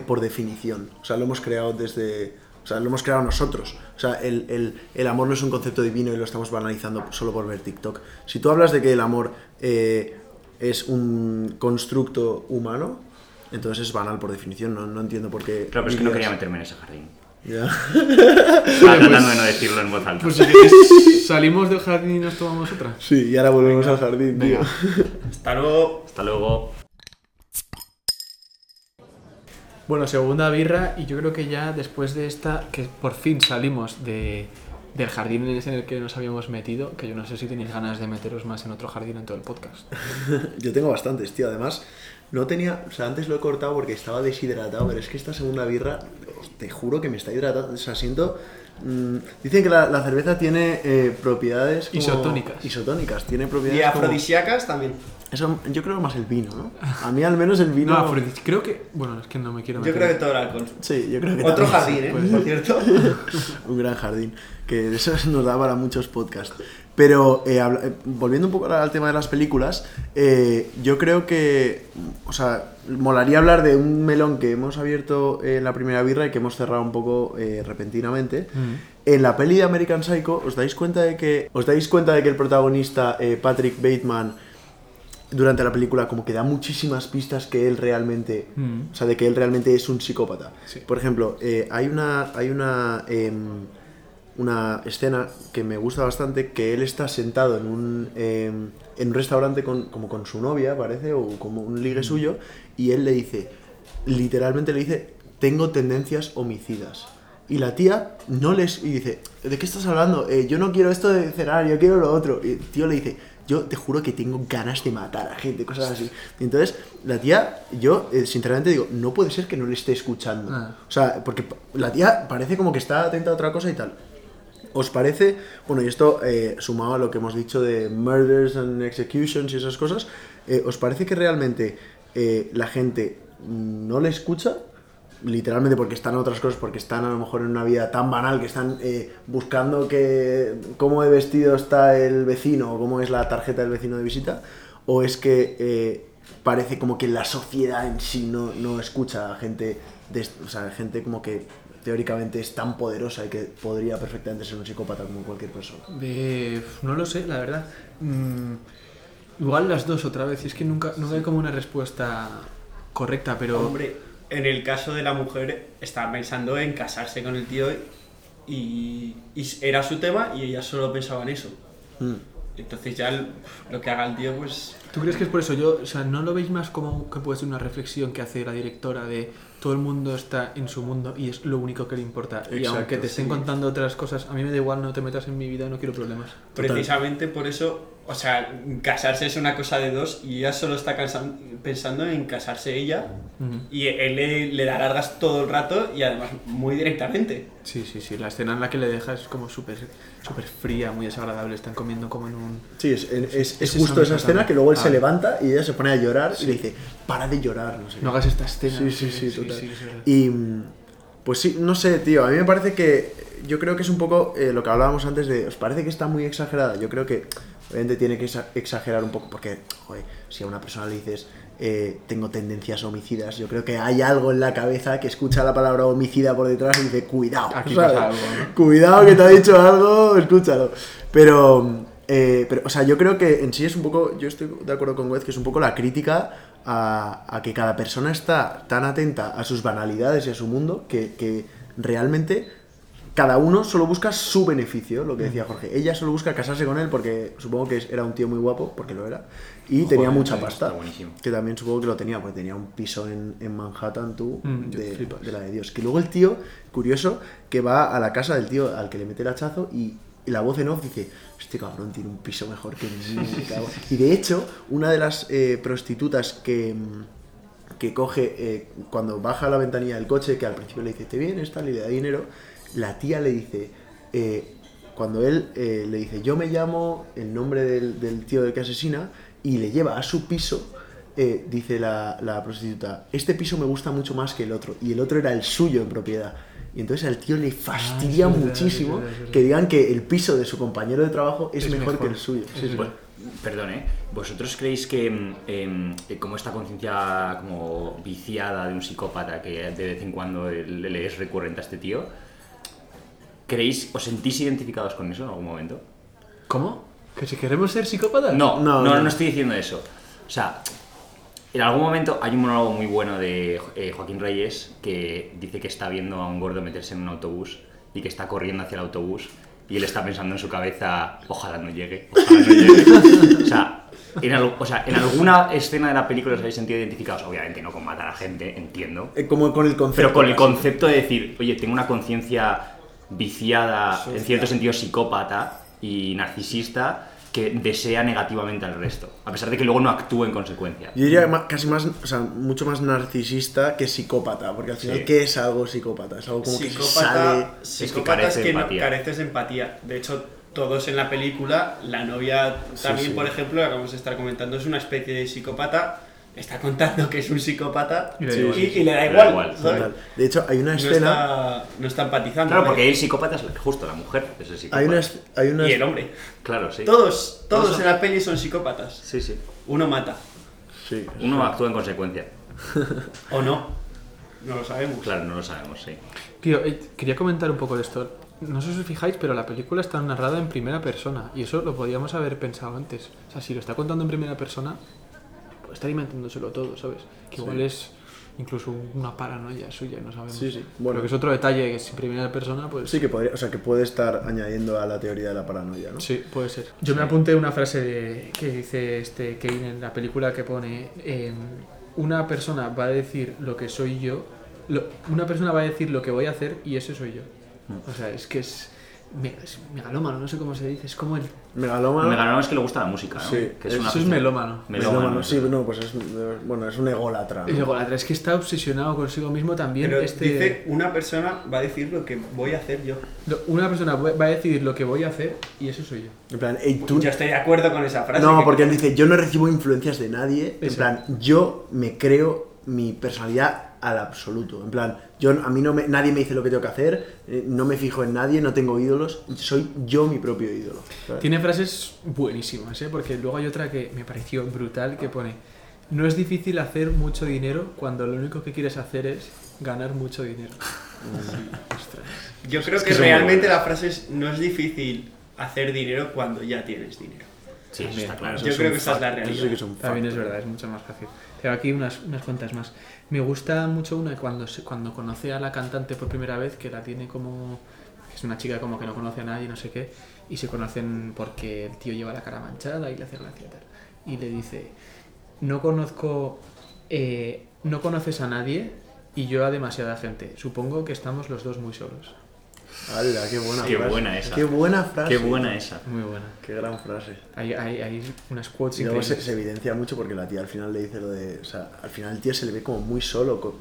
por definición. O sea, lo hemos creado desde... O sea, lo hemos creado nosotros. O sea, el, el- el amor no es un concepto divino y lo estamos banalizando solo por ver TikTok. Si tú hablas de que el amor eh, es un constructo humano, entonces es banal por definición. No, no entiendo por qué... Claro, pero es que no quería meterme en ese jardín. Ya. Estaba tratando de no decirlo en voz alta. Pues si queréis, salimos del jardín y nos tomamos otra. Sí, y ahora volvemos al jardín, tío. Venga. Hasta luego. Hasta luego. Bueno, segunda birra y yo creo que ya después de esta, que por fin salimos de, del jardín en el que nos habíamos metido, que yo no sé si tenéis ganas de meteros más en otro jardín en todo el podcast. Yo tengo bastantes, tío. Además, no tenía. O sea, antes lo he cortado porque estaba deshidratado, pero es que esta segunda birra, te juro que me está hidratando. O sea, siento. mm, dicen que la, la cerveza tiene eh, propiedades. como- Isotónicas. Isotónicas, tiene Y propiedades. como- afrodisíacas también. Eso, yo creo más el vino, ¿no? A mí al menos el vino. No, Afrodis- creo que. Bueno, es que no me quiero Yo meter. creo que todo el alcohol. Sí, yo creo que Otro también, jardín, sí, ¿eh? puede Por cierto. un gran jardín, que eso nos da para muchos podcasts. Pero eh, eh, volviendo un poco al tema de las películas, eh, yo creo que, o sea, molaría hablar de un melón que hemos abierto en la primera birra y que hemos cerrado un poco eh, repentinamente. En la peli de American Psycho, ¿os dais cuenta de que, os dais cuenta de que el protagonista, eh, Patrick Bateman, durante la película como que da muchísimas pistas que él realmente, Mm. o sea, de que él realmente es un psicópata. Sí. Por ejemplo, eh, hay una, hay una, em, una escena que me gusta bastante, que él está sentado en un, em, en un restaurante con, como con su novia, parece, o como un ligue suyo, y él le dice, literalmente le dice, tengo tendencias homicidas. Y la tía no les... Y dice, ¿de qué estás hablando? "Eh, yo no quiero esto de cenar, yo quiero lo otro. Y el tío le dice, yo te juro que tengo ganas de matar a gente, cosas así. Entonces, la tía, yo eh, sinceramente digo, no puede ser que no le esté escuchando. Ah. O sea, porque la tía parece como que está atenta a otra cosa y tal. ¿Os parece? Bueno, y esto eh, sumado a lo que hemos dicho de murders and executions y esas cosas, eh, ¿os parece que realmente la gente no le escucha? Literalmente porque están en otras cosas, porque están a lo mejor en una vida tan banal que están eh, buscando que cómo de vestido está el vecino o cómo es la tarjeta del vecino de visita, o es que eh, parece como que la sociedad en sí no, no escucha a gente, de, o sea, gente como que teóricamente es tan poderosa y que podría perfectamente ser un psicópata como cualquier persona. Eh, no lo sé, la verdad. Mm, igual las dos otra vez. y Es que nunca, nunca hay como una respuesta correcta, pero. Hombre, en el caso de la mujer, estaba pensando en casarse con el tío y, y era su tema y ella solo pensaba en eso. Mm. Entonces ya el- lo que haga el tío, pues... ¿Tú crees que es por eso? Yo, o sea, ¿no lo veis más como que puede ser una reflexión que hace la directora de todo el mundo está en su mundo y es lo único que le importa? y Exacto, aunque te estén sí. contando otras cosas, a mí me da igual, no te metas en mi vida, no quiero problemas. Total. Precisamente por eso, o sea, casarse es una cosa de dos y ella solo está pensando en casarse ella y él le, le da largas todo el rato y además muy directamente. Sí, sí, sí. La escena en la que le deja es como súper súper fría, muy desagradable. Están comiendo como en un... Sí, es, es- es Es justo esa esa escena que luego él se Ah. levanta y ella se pone a llorar y le dice, para de llorar, no sé. qué. No hagas esta escena. Sí, sí, sí, total. sí, y pues sí, no sé, tío, a mí me parece que yo creo que es un poco eh, lo que hablábamos antes de, ¿os parece que está muy exagerada? Yo creo que obviamente tiene que exa- exagerar un poco porque, joder, si a una persona le dices, eh, tengo tendencias homicidas, yo creo que hay algo en la cabeza que escucha la palabra homicida por detrás y dice, cuidado, Aquí pasa algo, ¿no? Cuidado que te ha dicho algo, escúchalo. Pero, eh, pero, o sea, yo creo que en sí es un poco, yo estoy de acuerdo con Wes, que es un poco la crítica a, a que cada persona está tan atenta a sus banalidades y a su mundo que, que realmente cada uno solo busca su beneficio, lo que decía Jorge. Ella solo busca casarse con él porque supongo que era un tío muy guapo, porque lo era, y tenía mucha está pasta. buenísimo. Que también supongo que lo tenía, porque tenía un piso en, en Manhattan, tú, Mm, de, la de Dios. Que luego el tío, curioso, que va a la casa del tío al que le mete el hachazo y, y la voz en off dice, este cabrón tiene un piso mejor que el mío, me cago". Y de hecho, una de las eh, prostitutas que, que coge eh, cuando baja a la ventanilla del coche, que al principio le dice, ¿te vienes tal? Y le da dinero, la tía le dice, eh, cuando él eh, le dice, yo me llamo el nombre del, del tío del que asesina, y le lleva a su piso, eh, dice la, la prostituta, este piso me gusta mucho más que el otro, y el otro era el suyo en propiedad. Y entonces al tío le fastidia Ah, verdad, muchísimo que digan que el piso de su compañero de trabajo es, Es mejor, mejor. que el suyo. Es Sí, sí. verdad. Perdón, ¿eh? ¿Vosotros creéis que mm, em, eh, como esta conciencia como viciada de un psicópata que de vez en cuando le le es recurrente a este tío, ¿creéis, os sentís identificados con eso en algún momento? ¿Cómo? ¿Que si queremos ser psicópatas? No, No, no, no, no. estoy diciendo eso. O sea, en algún momento hay un monólogo muy bueno de eh, Joaquín Reyes que dice que está viendo a un gordo meterse en un autobús y que está corriendo hacia el autobús y él está pensando en su cabeza, ojalá no llegue, ojalá no llegue. o sea, En, al- o sea, en alguna escena de la película os habéis sentido identificados, obviamente no con matar a gente, entiendo. Eh, Como con el concepto. Pero con el concepto de decir, oye, tengo una conciencia viciada, en cierto sentido psicópata y narcisista, que desea negativamente al resto, a pesar de que luego no actúe en consecuencia. Yo diría casi más, o sea, mucho más narcisista que psicópata, porque al final, Sí. ¿qué es algo psicópata? Es algo como que se psicópata, sale... que psicópata carece es de que no careces de empatía. De hecho, todos en la película, la novia también, sí. por ejemplo, la que vamos a estar comentando, es una especie de psicópata. Está contando que es un psicópata Y y, le da igual. y le da Le da igual. igual, ¿sabes? Total. De hecho, hay una No escena... está, no está empatizando. Claro, porque el psicópata es justo la mujer, es el psicópata. Hay una, es- hay una Y el hombre. Claro, sí. Todos, todos Todos en la peli son psicópatas. Sí, sí. Uno mata. Sí. Uno actúa en consecuencia. O no. No lo sabemos. Claro, no lo sabemos, sí. Tío, eh, quería comentar un poco de esto. No sé si os fijáis, pero la película está narrada en primera persona. Y eso lo podíamos haber pensado antes. O sea, si lo está contando en primera persona, puede estar inventándoselo todo, ¿sabes? Que igual es incluso una paranoia suya, no sabemos. Sí, sí. Bueno. Bueno, que es otro detalle que si en primera persona, pues. Sí, que podría, o sea, que puede estar añadiendo a la teoría de la paranoia, ¿no? Sí, puede ser. Yo me apunté una frase de- que dice este Kane en la película que pone em, una persona va a decir lo que soy yo, lo- una persona va a decir lo que voy a hacer y ese soy yo. O sea, es que es, es megalómano, no sé cómo se dice, es como el... Megalómano. Megalómano es que le gusta la música, ¿no? Sí, que eso Eso es melómano. Melómano, Melómano, sí, no, pues es, bueno, es un ególatra. ¿no? La otra es que está obsesionado consigo mismo también. Pero este, dice, una persona va a decir lo que voy a hacer yo. Una persona va a decidir lo que voy a hacer y eso soy yo. En plan, "Ey, tú... Yo estoy de acuerdo con esa frase. No, que- porque él dice, yo no recibo influencias de nadie. En plan, yo me creo mi personalidad al absoluto. En plan, yo a mí no me, nadie me dice lo que tengo que hacer, eh, no me fijo en nadie, no tengo ídolos, soy yo mi propio ídolo. ¿sabes? Tiene frases buenísimas, ¿eh? porque luego hay otra que me pareció brutal que pone, no es difícil hacer mucho dinero cuando lo único que quieres hacer es ganar mucho dinero. Ostras. Yo creo Es que, que realmente la frase es, no es difícil hacer dinero cuando ya tienes dinero. Sí, eso está claro. Yo es creo que esa es la realidad. sí que es un También es verdad, es mucho más fácil. Tengo aquí unas, unas cuantas más. Me gusta mucho una cuando, cuando conoce a la cantante por primera vez, que la tiene como... Es una chica como que no conoce a nadie, no sé qué, y se conocen porque el tío lleva la cara manchada y le hace gracia. Y le dice, no conozco... eh, no conoces a nadie y yo a demasiada gente. Supongo que estamos los dos muy solos. ¡Hala, qué buena Qué frase! buena esa. ¡Qué buena frase! Qué buena esa. Muy buena. ¡Qué gran frase! Hay, hay, hay unas quotes Y luego se, se evidencia mucho porque la tía al final le dice lo de. O sea, al final el tío se le ve como muy solo. co-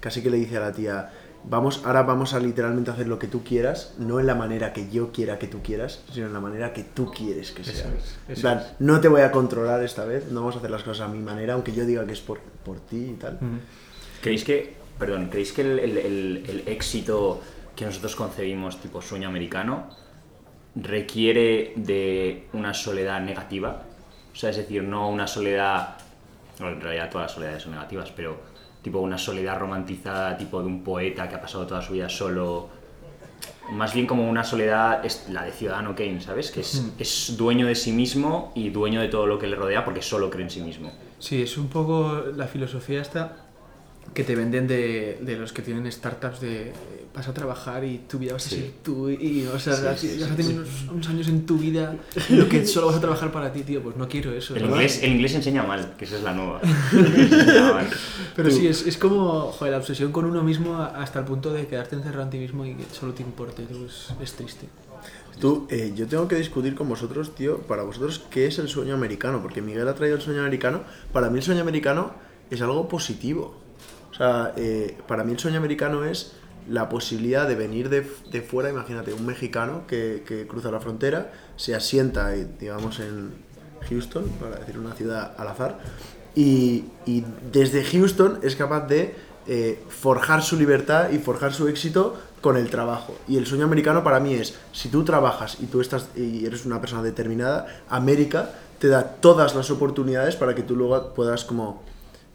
Casi que le dice a la tía: Vamos, ahora vamos a literalmente hacer lo que tú quieras, no en la manera que yo quiera que tú quieras, sino en la manera que tú quieres que Eso sea. es, En eso plan, es. no te voy a controlar esta vez, no vamos a hacer las cosas a mi manera, aunque yo diga que es por, por ti y tal. ¿Creéis que, perdón, ¿creéis que el, el- el- el éxito que nosotros concebimos tipo sueño americano requiere de una soledad negativa? O sea, es decir, no una soledad, bueno, en realidad todas las soledades son negativas, pero tipo una soledad romantizada, tipo de un poeta que ha pasado toda su vida solo. Más bien como una soledad, es la de Ciudadano Kane, ¿sabes? Que es, es dueño de sí mismo y dueño de todo lo que le rodea porque solo cree en sí mismo. Sí, es un poco la filosofía esta que te venden de, de los que tienen startups de vas a trabajar y tu vida vas a Sí. ser tú y, o sea, Sí, sí, vas a sí, tener unos, unos años en tu vida lo que solo vas a trabajar para ti, tío. Pues no quiero eso. El ¿no? inglés, el inglés enseña mal, que esa es la nueva. Pero sí, es, es como joder, la obsesión con uno mismo hasta el punto de quedarte encerrado en ti mismo y que solo te importe. tú, es, es triste. Tú, eh, yo tengo que discutir con vosotros, tío, para vosotros, ¿qué es el sueño americano? Porque Miguel ha traído el sueño americano. Para mí el sueño americano es algo positivo. Sea, eh, para mí el sueño americano es la posibilidad de venir de, fuera, imagínate, un mexicano que, cruza la frontera, se asienta, eh, digamos, en Houston, para decir una ciudad al azar, y, y desde Houston es capaz de eh, forjar su libertad y forjar su éxito con el trabajo. Y el sueño americano para mí es, si tú trabajas y tú estás y eres una persona determinada, América te da todas las oportunidades para que tú luego puedas como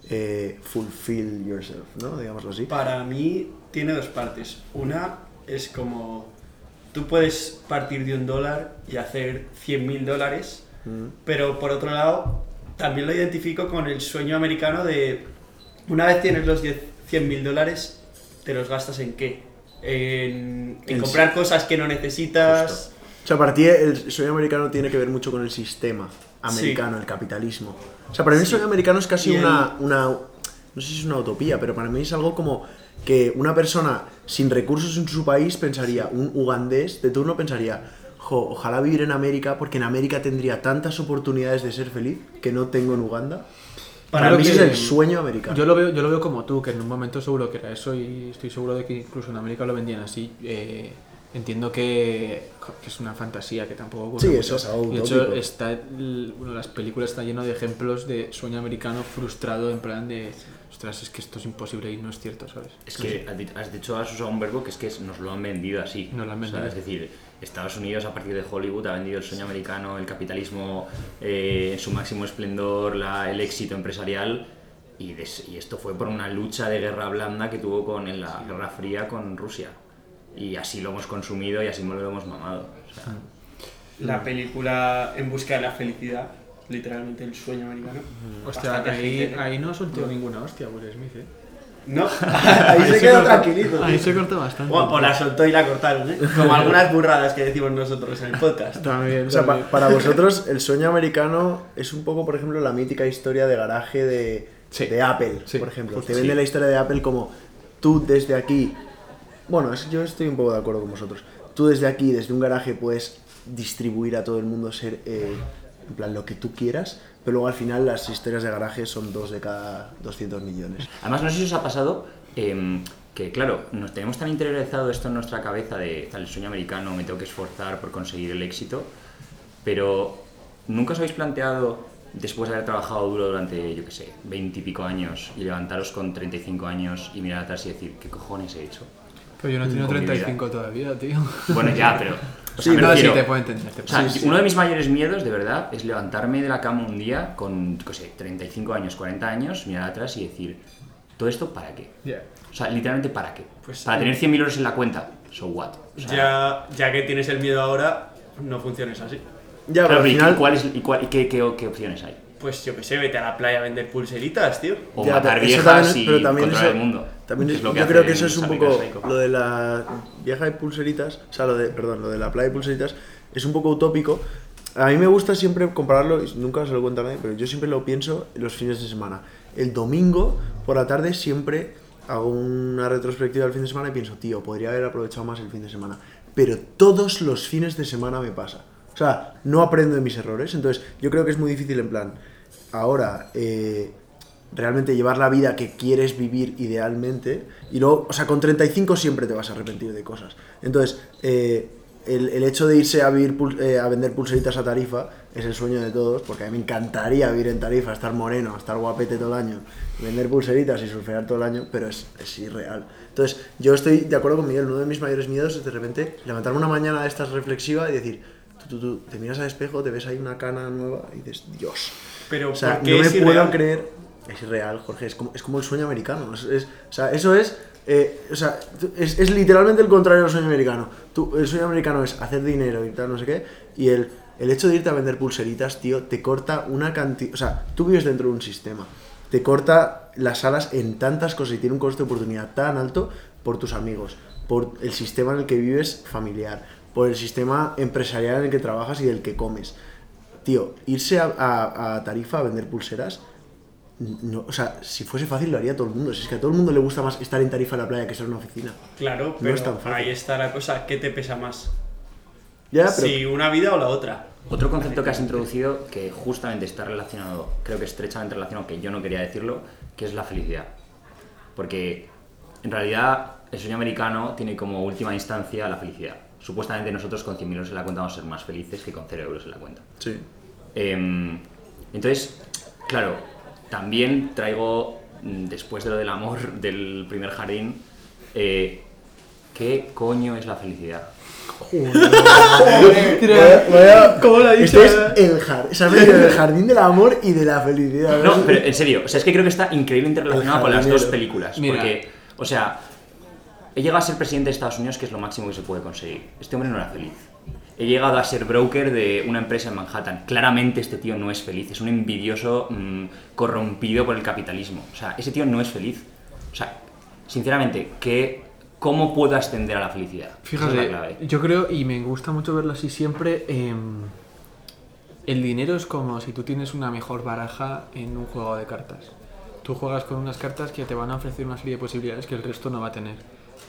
eh, fulfill yourself, ¿no? Digámoslo así. Para mí tiene dos partes. Una es como tú puedes partir de un dólar y hacer 100 mil dólares, Mm. pero por otro lado también lo identifico con el sueño americano de una vez tienes los 10 100 mil dólares, ¿te los gastas en qué? En, comprar cosas que no necesitas, O sea, para ti el sueño americano tiene que ver mucho con el sistema americano, el capitalismo. O sea, para mí el sueño americano es casi una, una... No sé si es una utopía, pero para mí es algo como que una persona sin recursos en su país pensaría, un ugandés de turno pensaría, jo, ojalá vivir en América porque en América tendría tantas oportunidades de ser feliz que no tengo en Uganda. Para mí que- es el sueño americano. Yo lo, veo, yo lo veo como tú, que en un momento seguro que era eso y estoy seguro de que incluso en América lo vendían así. Eh, entiendo que, que es una fantasía que tampoco ocurre Sí, mucho. eso es algo De hecho, está bueno, las películas están llenas de ejemplos de sueño americano frustrado en plan de, ostras, es que esto es imposible y no es cierto, ¿sabes? Es que has di- has dicho, has usado un verbo que es que nos lo han vendido así. Nos lo han O sea, vendido. es decir, Estados Unidos a partir de Hollywood ha vendido el sueño americano, el capitalismo eh, en su máximo esplendor, la- el éxito empresarial. Y, des- y esto fue por una lucha de guerra blanda que tuvo con, en la Guerra Fría con Rusia. Y así lo hemos consumido y así lo hemos mamado. O sea, La película En busca de la felicidad, literalmente el sueño americano. Hostia, ahí, ahí no soltó ninguna hostia Will Smith, ¿eh? No, Ahí se quedó cortó- tranquilito. Ahí se cortó bastante. o, o la soltó y la cortaron, ¿eh? Como algunas burradas que decimos nosotros en el podcast. También, O sea, pa- también. para vosotros el sueño americano es un poco, por ejemplo, la mítica historia de garaje de, Sí. de Apple, Sí, por ejemplo. Te vende sí. la historia de Apple como tú desde aquí... Bueno, yo estoy un poco de acuerdo con vosotros. Tú desde aquí, desde un garaje, puedes distribuir a todo el mundo, ser eh, en plan lo que tú quieras, pero luego al final las historias de garaje son dos de cada 200 millones. Además, no sé si os ha pasado em, que, claro, nos tenemos tan interiorizado esto en nuestra cabeza de tal, el sueño americano, me tengo que esforzar por conseguir el éxito, pero nunca os habéis planteado, después de haber trabajado duro durante, yo qué sé, 20 y pico años, y levantaros con 35 años y mirar atrás y decir, ¿qué cojones he hecho? Pero yo no tengo con mi vida. 35 todavía, tío. Bueno, ya, pero... o sea, Sí, no, sí, te puedo entender. te o sea, uno de mis mayores miedos, de verdad, es levantarme de la cama un día con, qué sé, 35 años, 40 años, mirar atrás y decir, ¿todo esto para qué? O sea, literalmente para qué. Pues, para tener 100.000 euros en la cuenta. So what? O sea, Ya, ya que tienes el miedo ahora, no funciones así. Ya, claro, pero al pero ¿y final... cuál es- y cuál- y qué, qué- qué opciones hay? Pues yo que sé, vete a la playa a vender pulseritas, tío. O Ya, matar viejas también- y pero también controlar eso- el mundo. También es- es lo que yo creo que eso es un poco lo de la vieja de pulseritas, o sea, lo de, perdón, lo de la playa de pulseritas es un poco utópico. A mí me gusta siempre compararlo, y nunca se lo cuento a nadie, pero yo siempre lo pienso en los fines de semana. El domingo por la tarde siempre hago una retrospectiva del fin de semana y pienso, tío, podría haber aprovechado más el fin de semana. Pero todos los fines de semana me pasa. O sea, no aprendo de mis errores, entonces yo creo que es muy difícil en plan, ahora, eh, realmente llevar la vida que quieres vivir idealmente y luego, o sea, con 35 siempre te vas a arrepentir de cosas. Entonces, eh, el, el hecho de irse a, vivir eh, a vender pulseritas a Tarifa es el sueño de todos, porque a mí me encantaría vivir en Tarifa, estar moreno, estar guapete todo el año, vender pulseritas y surfear todo el año, pero es, es irreal. Entonces, yo estoy de acuerdo con Miguel, uno de mis mayores miedos es de repente levantarme una mañana de estas reflexiva y decir, tú, tú, tú, te miras al espejo, te ves ahí una cana nueva y dices, Dios. Pero O sea, ¿por qué no me puedo irreal? creer. Es irreal, Jorge. Es como, es como el sueño americano. Es, es- o sea, eso es. eh, o sea, es, es literalmente el contrario del sueño americano. Tú, el sueño americano es hacer dinero y tal, no sé qué. Y el, el hecho de irte a vender pulseritas, tío, te corta una cantidad. O sea, tú vives dentro de un sistema. Te corta las alas en tantas cosas y tiene un coste de oportunidad tan alto por tus amigos, por el sistema en el que vives familiar, por el sistema empresarial en el que trabajas y del que comes tío, irse a, a- a Tarifa a vender pulseras, no, o sea, si fuese fácil lo haría todo el mundo. Si es que a todo el mundo le gusta más estar en Tarifa en la playa que estar en una oficina. Claro, No pero es tan fácil. ahí está la cosa. ¿Qué te pesa más? Ya, pero Si una vida o la otra. Otro concepto que has introducido que justamente está relacionado, creo que estrechamente relacionado, que yo no quería decirlo, que es la felicidad. Porque en realidad el sueño americano tiene como última instancia la felicidad. Supuestamente nosotros con 100.000 euros en la cuenta vamos a ser más felices que con 0 euros en la cuenta. sí. Em, entonces, claro, también traigo, mm, después de lo del amor del primer jardín, eh, ¿qué coño es la felicidad? Vaya- vaya- ¿Cómo lo ha dicho? Este es el, en el jardín del amor y de la felicidad. No, pero en serio, o sea, es que creo que está increíblemente relacionado con las dos películas. Mira. Porque, o sea, he llegado a ser presidente de Estados Unidos, que es lo máximo que se puede conseguir. Este hombre no era feliz. He llegado a ser broker de una empresa en Manhattan. Claramente este tío no es feliz, es un envidioso mm, corrompido por el capitalismo. O sea, ese tío no es feliz. O sea, sinceramente, ¿qué ¿cómo puedo ascender a la felicidad? Esa es la Fíjate, clave. yo creo, y me gusta mucho verlo así siempre, em, el dinero es como si tú tienes una mejor baraja en un juego de cartas. Tú juegas con unas cartas que te van a ofrecer una serie de posibilidades que el resto no va a tener.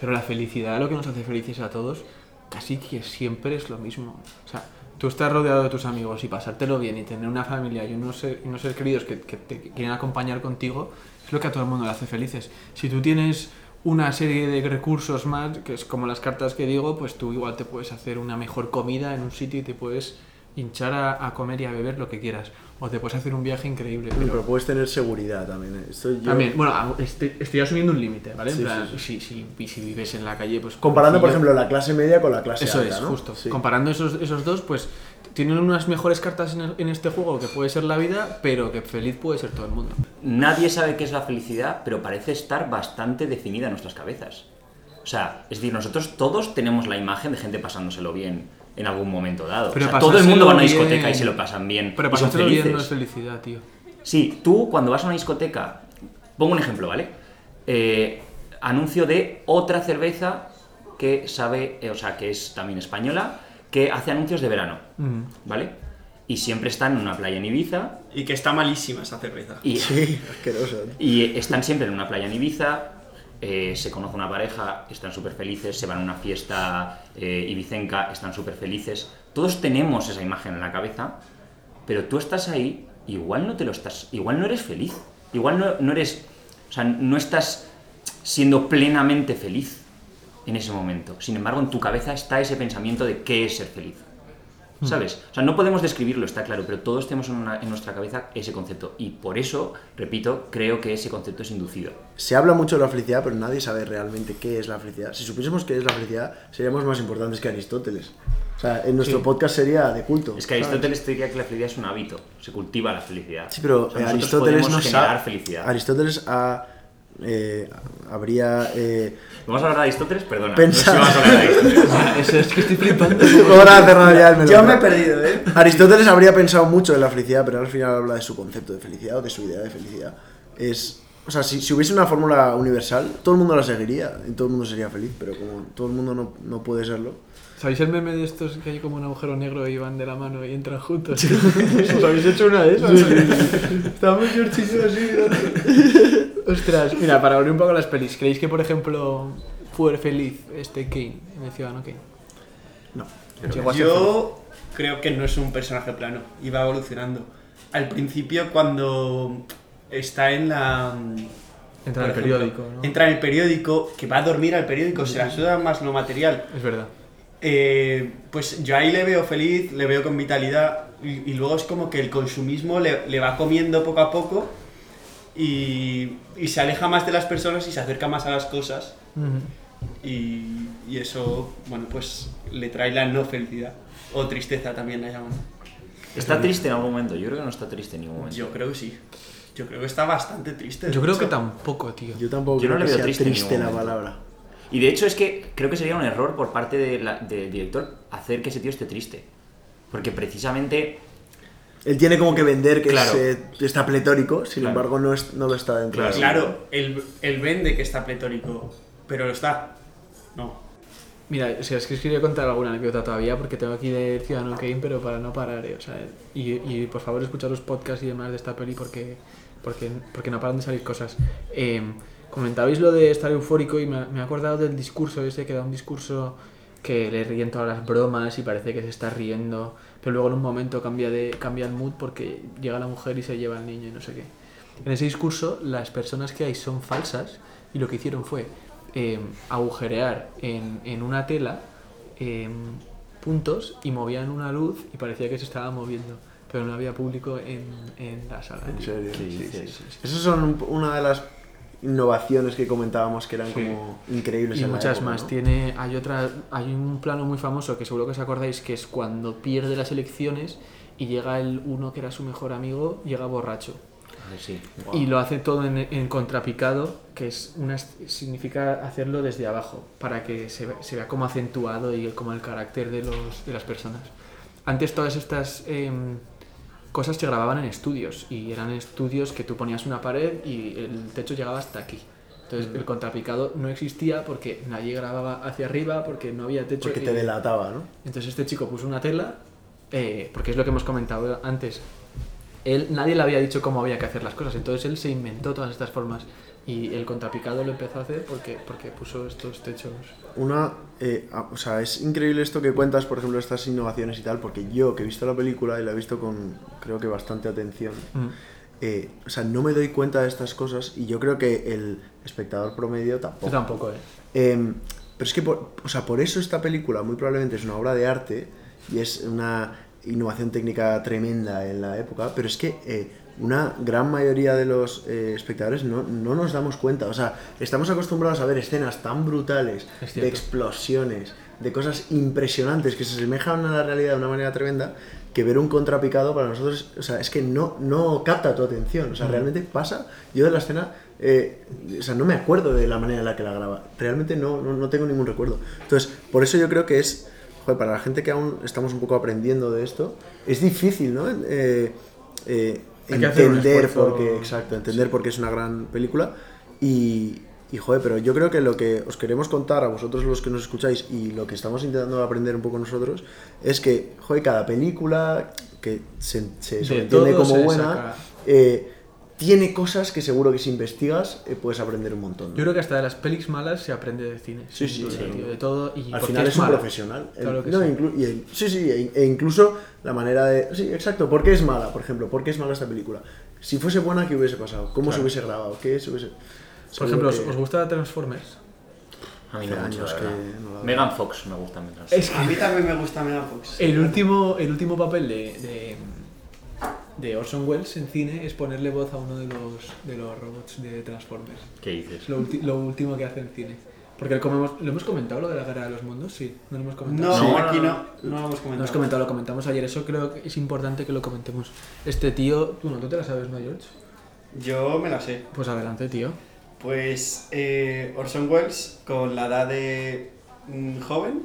Pero la felicidad, lo que nos hace felices a todos, casi que siempre es lo mismo. O sea, tú estás rodeado de tus amigos y pasártelo bien y tener una familia y unos, ser- unos seres queridos que, que te quieren acompañar contigo, es lo que a todo el mundo le hace felices. Si tú tienes una serie de recursos más, que es como las cartas que digo, pues tú igual te puedes hacer una mejor comida en un sitio y te puedes hinchar a, a comer y a beber lo que quieras. O te puedes hacer un viaje increíble. Pero, Pero puedes tener seguridad también. ¿eh? Esto yo- también, bueno, a- estoy, estoy asumiendo un límite, ¿vale? En Sí, plan, sí, Si, si, y si vives en la calle, pues... Comparando, por ejemplo, la clase media con la clase Eso alta, es, ¿no? justo. Sí. Comparando esos, esos dos, pues tienen unas mejores cartas en, el- en este juego que puede ser la vida, pero que feliz puede ser todo el mundo. Nadie sabe qué es la felicidad, pero parece estar bastante definida en nuestras cabezas. O sea, es decir, nosotros todos tenemos la imagen de gente pasándoselo bien en algún momento dado. Pero o sea, todo el mundo va a una discoteca y se lo pasan bien. Pero pasárselo bien no felices. es felicidad, tío. Sí, tú cuando vas a una discoteca, pongo un ejemplo, ¿vale? Eh, anuncio de otra cerveza que sabe, eh, o sea, que es también española, que hace anuncios de verano, Mm. ¿vale? Y siempre están en una playa en Ibiza Y que está malísima esa cerveza. y, Sí, asqueroso. ¿eh? y están siempre en una playa en Ibiza, eh, se conoce una pareja, están súper felices, se van a una fiesta eh, ibicenca, están súper felices. Todos tenemos esa imagen en la cabeza, pero tú estás ahí, igual no te lo estás, igual no eres feliz, igual no, no eres, o sea, no estás siendo plenamente feliz en ese momento. Sin embargo, en tu cabeza está ese pensamiento de qué es ser feliz. ¿Sabes? O sea, no podemos describirlo, está claro, pero todos tenemos en, una- en nuestra cabeza ese concepto. Y por eso, repito, creo que ese concepto es inducido. Se habla mucho de la felicidad, pero nadie sabe realmente qué es la felicidad. Si supiésemos qué es la felicidad, seríamos más importantes que Aristóteles. O sea, en nuestro podcast sería de culto. Es que ¿sabes? Aristóteles te diría que la felicidad es un hábito, se cultiva la felicidad. Sí, pero O sea, eh, Aristóteles no sabe. felicidad. Aristóteles ha, eh, habría. eh, ¿Vamos a hablar de Aristóteles? Perdona. Pensar- No sé si vamos a hablar de Aristóteles. Eso es que estoy flipando. Ya. Yo me he perdido, ¿eh? Aristóteles habría pensado mucho en la felicidad, pero al final habla de su concepto de felicidad o de su idea de felicidad. Es, o sea, si, si hubiese una fórmula universal, todo el mundo la seguiría y todo el mundo sería feliz, pero como todo el mundo no, no puede serlo. ¿Sabéis el meme de estos que hay como un agujero negro y van de la mano y entran juntos? ¿Os habéis hecho una de esas? Estamos Georgito así mirando. Ostras, mira, para volver un poco a las pelis, ¿creéis que, por ejemplo, fue feliz este Kane, en el Ciudadano Kane? No. Llegó a ser Yo creo que no es un personaje plano, iba evolucionando. Al principio, cuando está en la. Entra en el ejemplo, periódico, ¿no? Entra en el periódico, que va a dormir al periódico, se la suda más lo material. Es verdad. Eh, pues yo ahí le veo feliz, le veo con vitalidad y, y luego es como que el consumismo le, le va comiendo poco a poco y, y se aleja más de las personas y se acerca más a las cosas y, y eso, bueno, pues le trae la no felicidad o tristeza también la llaman. ¿Está triste en algún momento? Yo creo que no está triste en ningún momento. Yo creo que sí. Yo creo que está bastante triste. Yo creo que hecho. tampoco, tío. Yo tampoco Yo no creo le que veo sea triste triste, la palabra. Y de hecho es que creo que sería un error por parte de la- del director hacer que ese tío esté triste. Porque precisamente Él tiene como que vender que Claro. es, eh, está pletórico, sin Claro. embargo no, es, no lo está dentro Claro. de. Claro, él, él vende que está pletórico, pero lo está. No. Mira, o sea, es que os quería contar alguna anécdota todavía porque tengo aquí de Ciudadano Kane, pero para no parar, eh, o sea, y, y por favor escuchad los podcasts y demás de esta peli porque, porque, porque no paran de salir cosas. Eh, comentabais lo de estar eufórico y me, me he acordado del discurso ese que da un discurso que le ríen todas las bromas y parece que se está riendo, pero luego en un momento cambia, de, cambia el mood porque llega la mujer y se lleva al niño y no sé qué. En ese discurso las personas que hay son falsas y lo que hicieron fue eh, agujerear en, en una tela eh, puntos y movían una luz y parecía que se estaba moviendo, pero no había público en, en la sala. En serio. Sí, Sí, sí, sí, sí. sí. Esas son un- una de las innovaciones que comentábamos que eran Sí. como increíbles. Y en la muchas época, más. ¿no? Tiene, hay otra, hay un plano muy famoso que seguro que os acordáis que es cuando pierde las elecciones y llega el uno que era su mejor amigo, llega borracho. eh, sí. Y lo hace todo en, en contrapicado, que es una, significa hacerlo desde abajo, para que se vea como acentuado y como el carácter de, los, de las personas. Antes todas estas em, cosas se grababan en estudios, y eran estudios que tú ponías una pared y el techo llegaba hasta aquí. Entonces el contrapicado no existía porque nadie grababa hacia arriba, porque no había techo. Porque y- te delataba, ¿no? Entonces este chico puso una tela, eh, porque es lo que hemos comentado antes. Él, nadie le había dicho cómo había que hacer las cosas, entonces él se inventó todas estas formas. Y el contrapicado lo empezó a hacer porque, porque puso estos techos. Una, eh, o sea, es increíble esto que cuentas, por ejemplo, estas innovaciones y tal, porque yo que he visto la película y la he visto con, creo que bastante atención, eh, o sea, no me doy cuenta de estas cosas y yo creo que el espectador promedio tampoco. Yo tampoco, ¿eh? Eh, pero es que, por, o sea, por eso esta película muy probablemente es una obra de arte y es una innovación técnica tremenda en la época, pero es que eh, una gran mayoría de los eh, espectadores no, no nos damos cuenta. O sea, estamos acostumbrados a ver escenas tan brutales Es de explosiones, de cosas impresionantes que se asemejan a la realidad de una manera tremenda, que ver un contrapicado para nosotros, o sea, es que no, no capta tu atención. O sea, realmente pasa. Yo de la escena, eh, o sea, no me acuerdo de la manera en la que la graba. Realmente no, no, no tengo ningún recuerdo. Entonces, por eso yo creo que es, joder, para la gente que aún estamos un poco aprendiendo de esto, es difícil, ¿no? Eh, eh, Entender por qué, exacto, entender por qué es una gran película. Y, y, joder, pero yo creo que lo que os queremos contar a vosotros los que nos escucháis y lo que estamos intentando aprender un poco nosotros es que, joder, cada película que se, se De sobreentiende todo como buena eh, tiene cosas que seguro que si investigas eh, puedes aprender un montón. ¿no? Yo creo que hasta de las pelis malas se aprende de cine. Sí, sí, sí. tío, de todo. Y Al final es un mala. profesional. El- Claro que no, y el- sí, sí, e, e incluso la manera de... Sí, exacto. ¿Por qué es mala, por ejemplo? ¿Por qué es mala esta película? Si fuese buena, ¿qué hubiese pasado? ¿Cómo se hubiese grabado? ¿Qué se hubiese...? Por ejemplo, ¿os, que- os gusta Transformers? A mí no mucho, años que no. Megan Fox me gusta. Es A mí también me gusta Megafox. El último, el último papel de, de, de Orson Welles en cine es ponerle voz a uno de los, de los robots de Transformers. ¿Qué dices? Es lo, ulti- lo último que hace en cine. Porque como hemos- lo hemos comentado, lo de la guerra de los mundos, sí. No lo hemos comentado. No, Sí. No, aquí no, no, no. no lo hemos No comentado. hemos comentado, lo comentamos ayer. Eso creo que es importante que lo comentemos. Este tío, bueno, tú te la sabes, ¿no, George? Yo me la sé. Pues adelante, tío. Pues eh, Orson Welles, con la edad de mm, joven,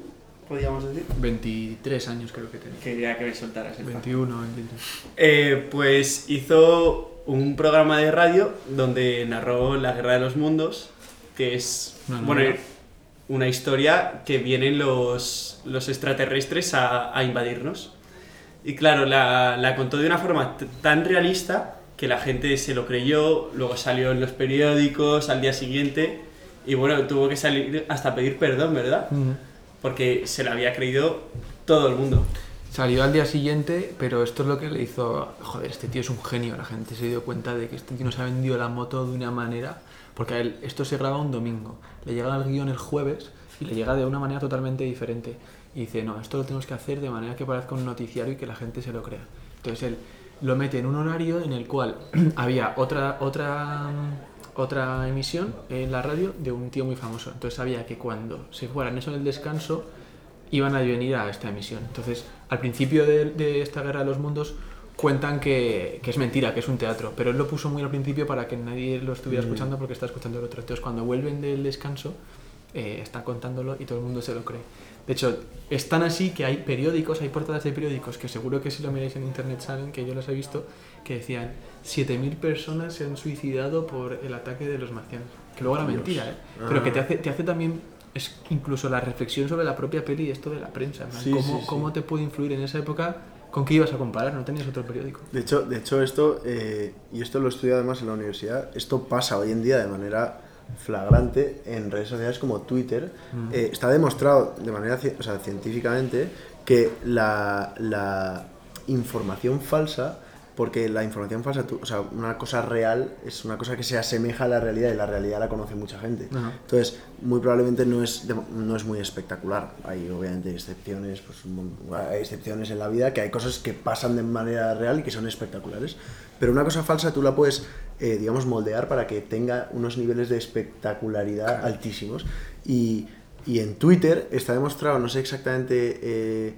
podríamos decir. 23 años creo que tenía. Quería que me soltaras el 21, 23. Eh, pues hizo un programa de radio donde narró la Guerra de los Mundos, que es Una bueno, novela. una historia que vienen los, los extraterrestres a, a invadirnos. Y claro, la, la contó de una forma tan realista que la gente se lo creyó, luego salió en los periódicos al día siguiente y bueno, tuvo que salir hasta pedir perdón, ¿verdad? Porque se lo había creído todo el mundo. Salió al día siguiente, pero esto es lo que le hizo. Joder, este tío es un genio. La gente se dio cuenta de que este tío nos ha vendido la moto de una manera. Porque a él, esto se graba un domingo. Le llega el guion el jueves y le llega de una manera totalmente diferente. Y dice: No, esto lo tenemos que hacer de manera que parezca un noticiario y que la gente se lo crea. Entonces él lo mete en un horario en el cual había otra, otra, otra emisión en la radio de un tío muy famoso. Entonces sabía que cuando se fueran eso en el descanso iban a venir a esta emisión. Entonces, al principio de, de esta guerra de los mundos cuentan que, que es mentira, que es un teatro, pero él lo puso muy al principio para que nadie lo estuviera escuchando porque está escuchando el otro. Entonces, cuando vuelven del descanso, eh, está contándolo y todo el mundo se lo cree. De hecho, es tan así que hay periódicos, hay portadas de periódicos que seguro que si lo miráis en internet saben, que yo los he visto, que decían 7.000 personas se han suicidado por el ataque de los marcianos. Que luego era mentira, ¿eh? Pero que te hace, te hace también es incluso la reflexión sobre la propia peli y esto de la prensa. Sí, ¿Cómo, sí, sí. ¿Cómo te puede influir en esa época? ¿Con qué ibas a comparar? No tenías otro periódico. De hecho, de hecho esto, eh, y esto lo estudio además en la universidad, esto pasa hoy en día de manera flagrante en redes sociales como Twitter. Eh, está demostrado de manera o sea, científicamente que la, la información falsa, porque la información falsa, tú- o sea, una cosa real es una cosa que se asemeja a la realidad y la realidad la conoce mucha gente. Ajá. Entonces, muy probablemente no es, no es muy espectacular. Hay obviamente excepciones, pues, hay excepciones en la vida, que hay cosas que pasan de manera real y que son espectaculares. Pero una cosa falsa tú la puedes, eh, digamos, moldear para que tenga unos niveles de espectacularidad altísimos. Y, y en Twitter está demostrado, no sé exactamente eh,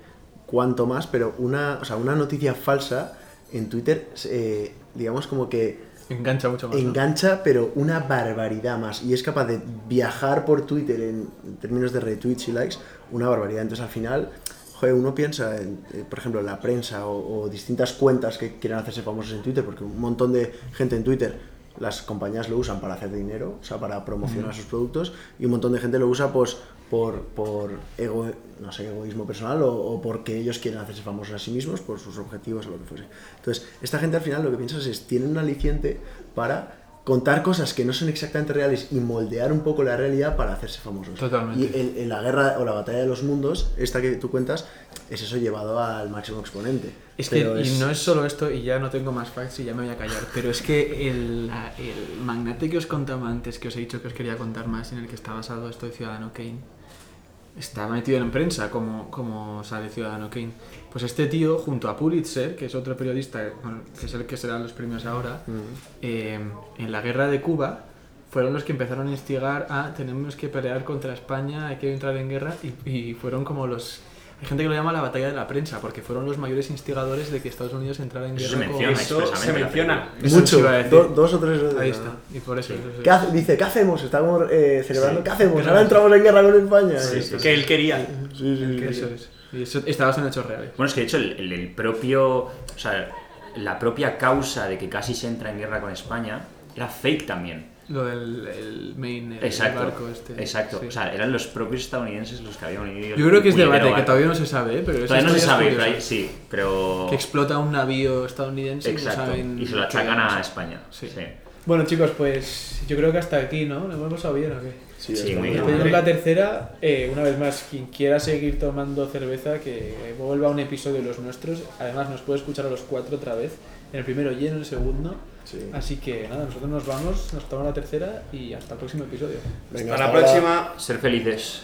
cuánto más, pero una, o sea, una noticia falsa en Twitter, eh, digamos como que Engancha mucho más. ¿no? engancha, pero una barbaridad más. Y es capaz de viajar por Twitter en, en términos de retweets y likes, una barbaridad. Entonces, al final, joder, uno piensa, en, eh, por ejemplo, en la prensa o, o distintas cuentas que quieran hacerse famosos en Twitter, porque un montón de gente en Twitter las compañías lo usan para hacer dinero, o sea, para promocionar sus productos, y un montón de gente lo usa pues por, por ego, no sé, egoísmo personal o, o porque ellos quieren hacerse famosos a sí mismos, por sus objetivos o lo que fuese. Entonces, esta gente al final lo que piensas es, tienen un aliciente para contar cosas que no son exactamente reales y moldear un poco la realidad para hacerse famosos. Totalmente. Y en, en la guerra o la batalla de los mundos, esta que tú cuentas, es eso llevado al máximo exponente. Es que, Pero y no es solo esto, y ya no tengo más facts y ya me voy a callar, pero es que el, el magnate que os contaba antes, que os he dicho que os quería contar más, en el que está basado esto de Ciudadano Kane, está metido en prensa como, como sale Ciudadano Kane. Pues este tío, junto a Pulitzer, que es otro periodista, que es el que será los premios ahora, eh, en la guerra de Cuba, fueron los que empezaron a instigar a tenemos que pelear contra España, hay que entrar en guerra, y, y fueron como los... Hay gente que lo llama la batalla de la prensa, porque fueron los mayores instigadores de que Estados Unidos entrara en Eso se guerra con... menciona Eso se menciona. Mucho, iba a decir. do- dos o tres veces. Ahí está, y por eso... eso es. ¿Qué hace- dice, ¿qué hacemos? Estamos eh, celebrando, Sí. ¿qué hacemos? Ahora entramos en guerra con España. Sí, sí, Que él quería. Sí, sí, sí. Eso es. Y eso está basado en hechos reales. Bueno, es que de hecho el, el- el propio, o sea, la propia causa de que casi se entra en guerra con España era fake también. Lo del el main, el, Exacto. barco este. Exacto. sí. O sea, eran los propios estadounidenses los que habían unido. Yo creo que es debate, que todavía no se sabe, ¿eh? pero Todavía no se sabe, pero hay- sí, pero... Que explota un navío estadounidense y no Exacto. saben... Y se lo achacan a España. Sí. Sí. Bueno, chicos, pues yo creo que hasta aquí, ¿no? ¿Lo hemos pasado bien o qué? Sí, muy bien. bien. Pedimos la tercera, eh, una vez más, quien quiera seguir tomando cerveza, que vuelva a un episodio de los nuestros. Además, nos puede escuchar a los cuatro otra vez, en el primero y en el segundo. Sí. Así que nada, nosotros nos vamos, nos tomamos la tercera y hasta el próximo episodio. Venga, Hasta la próxima. Ser felices.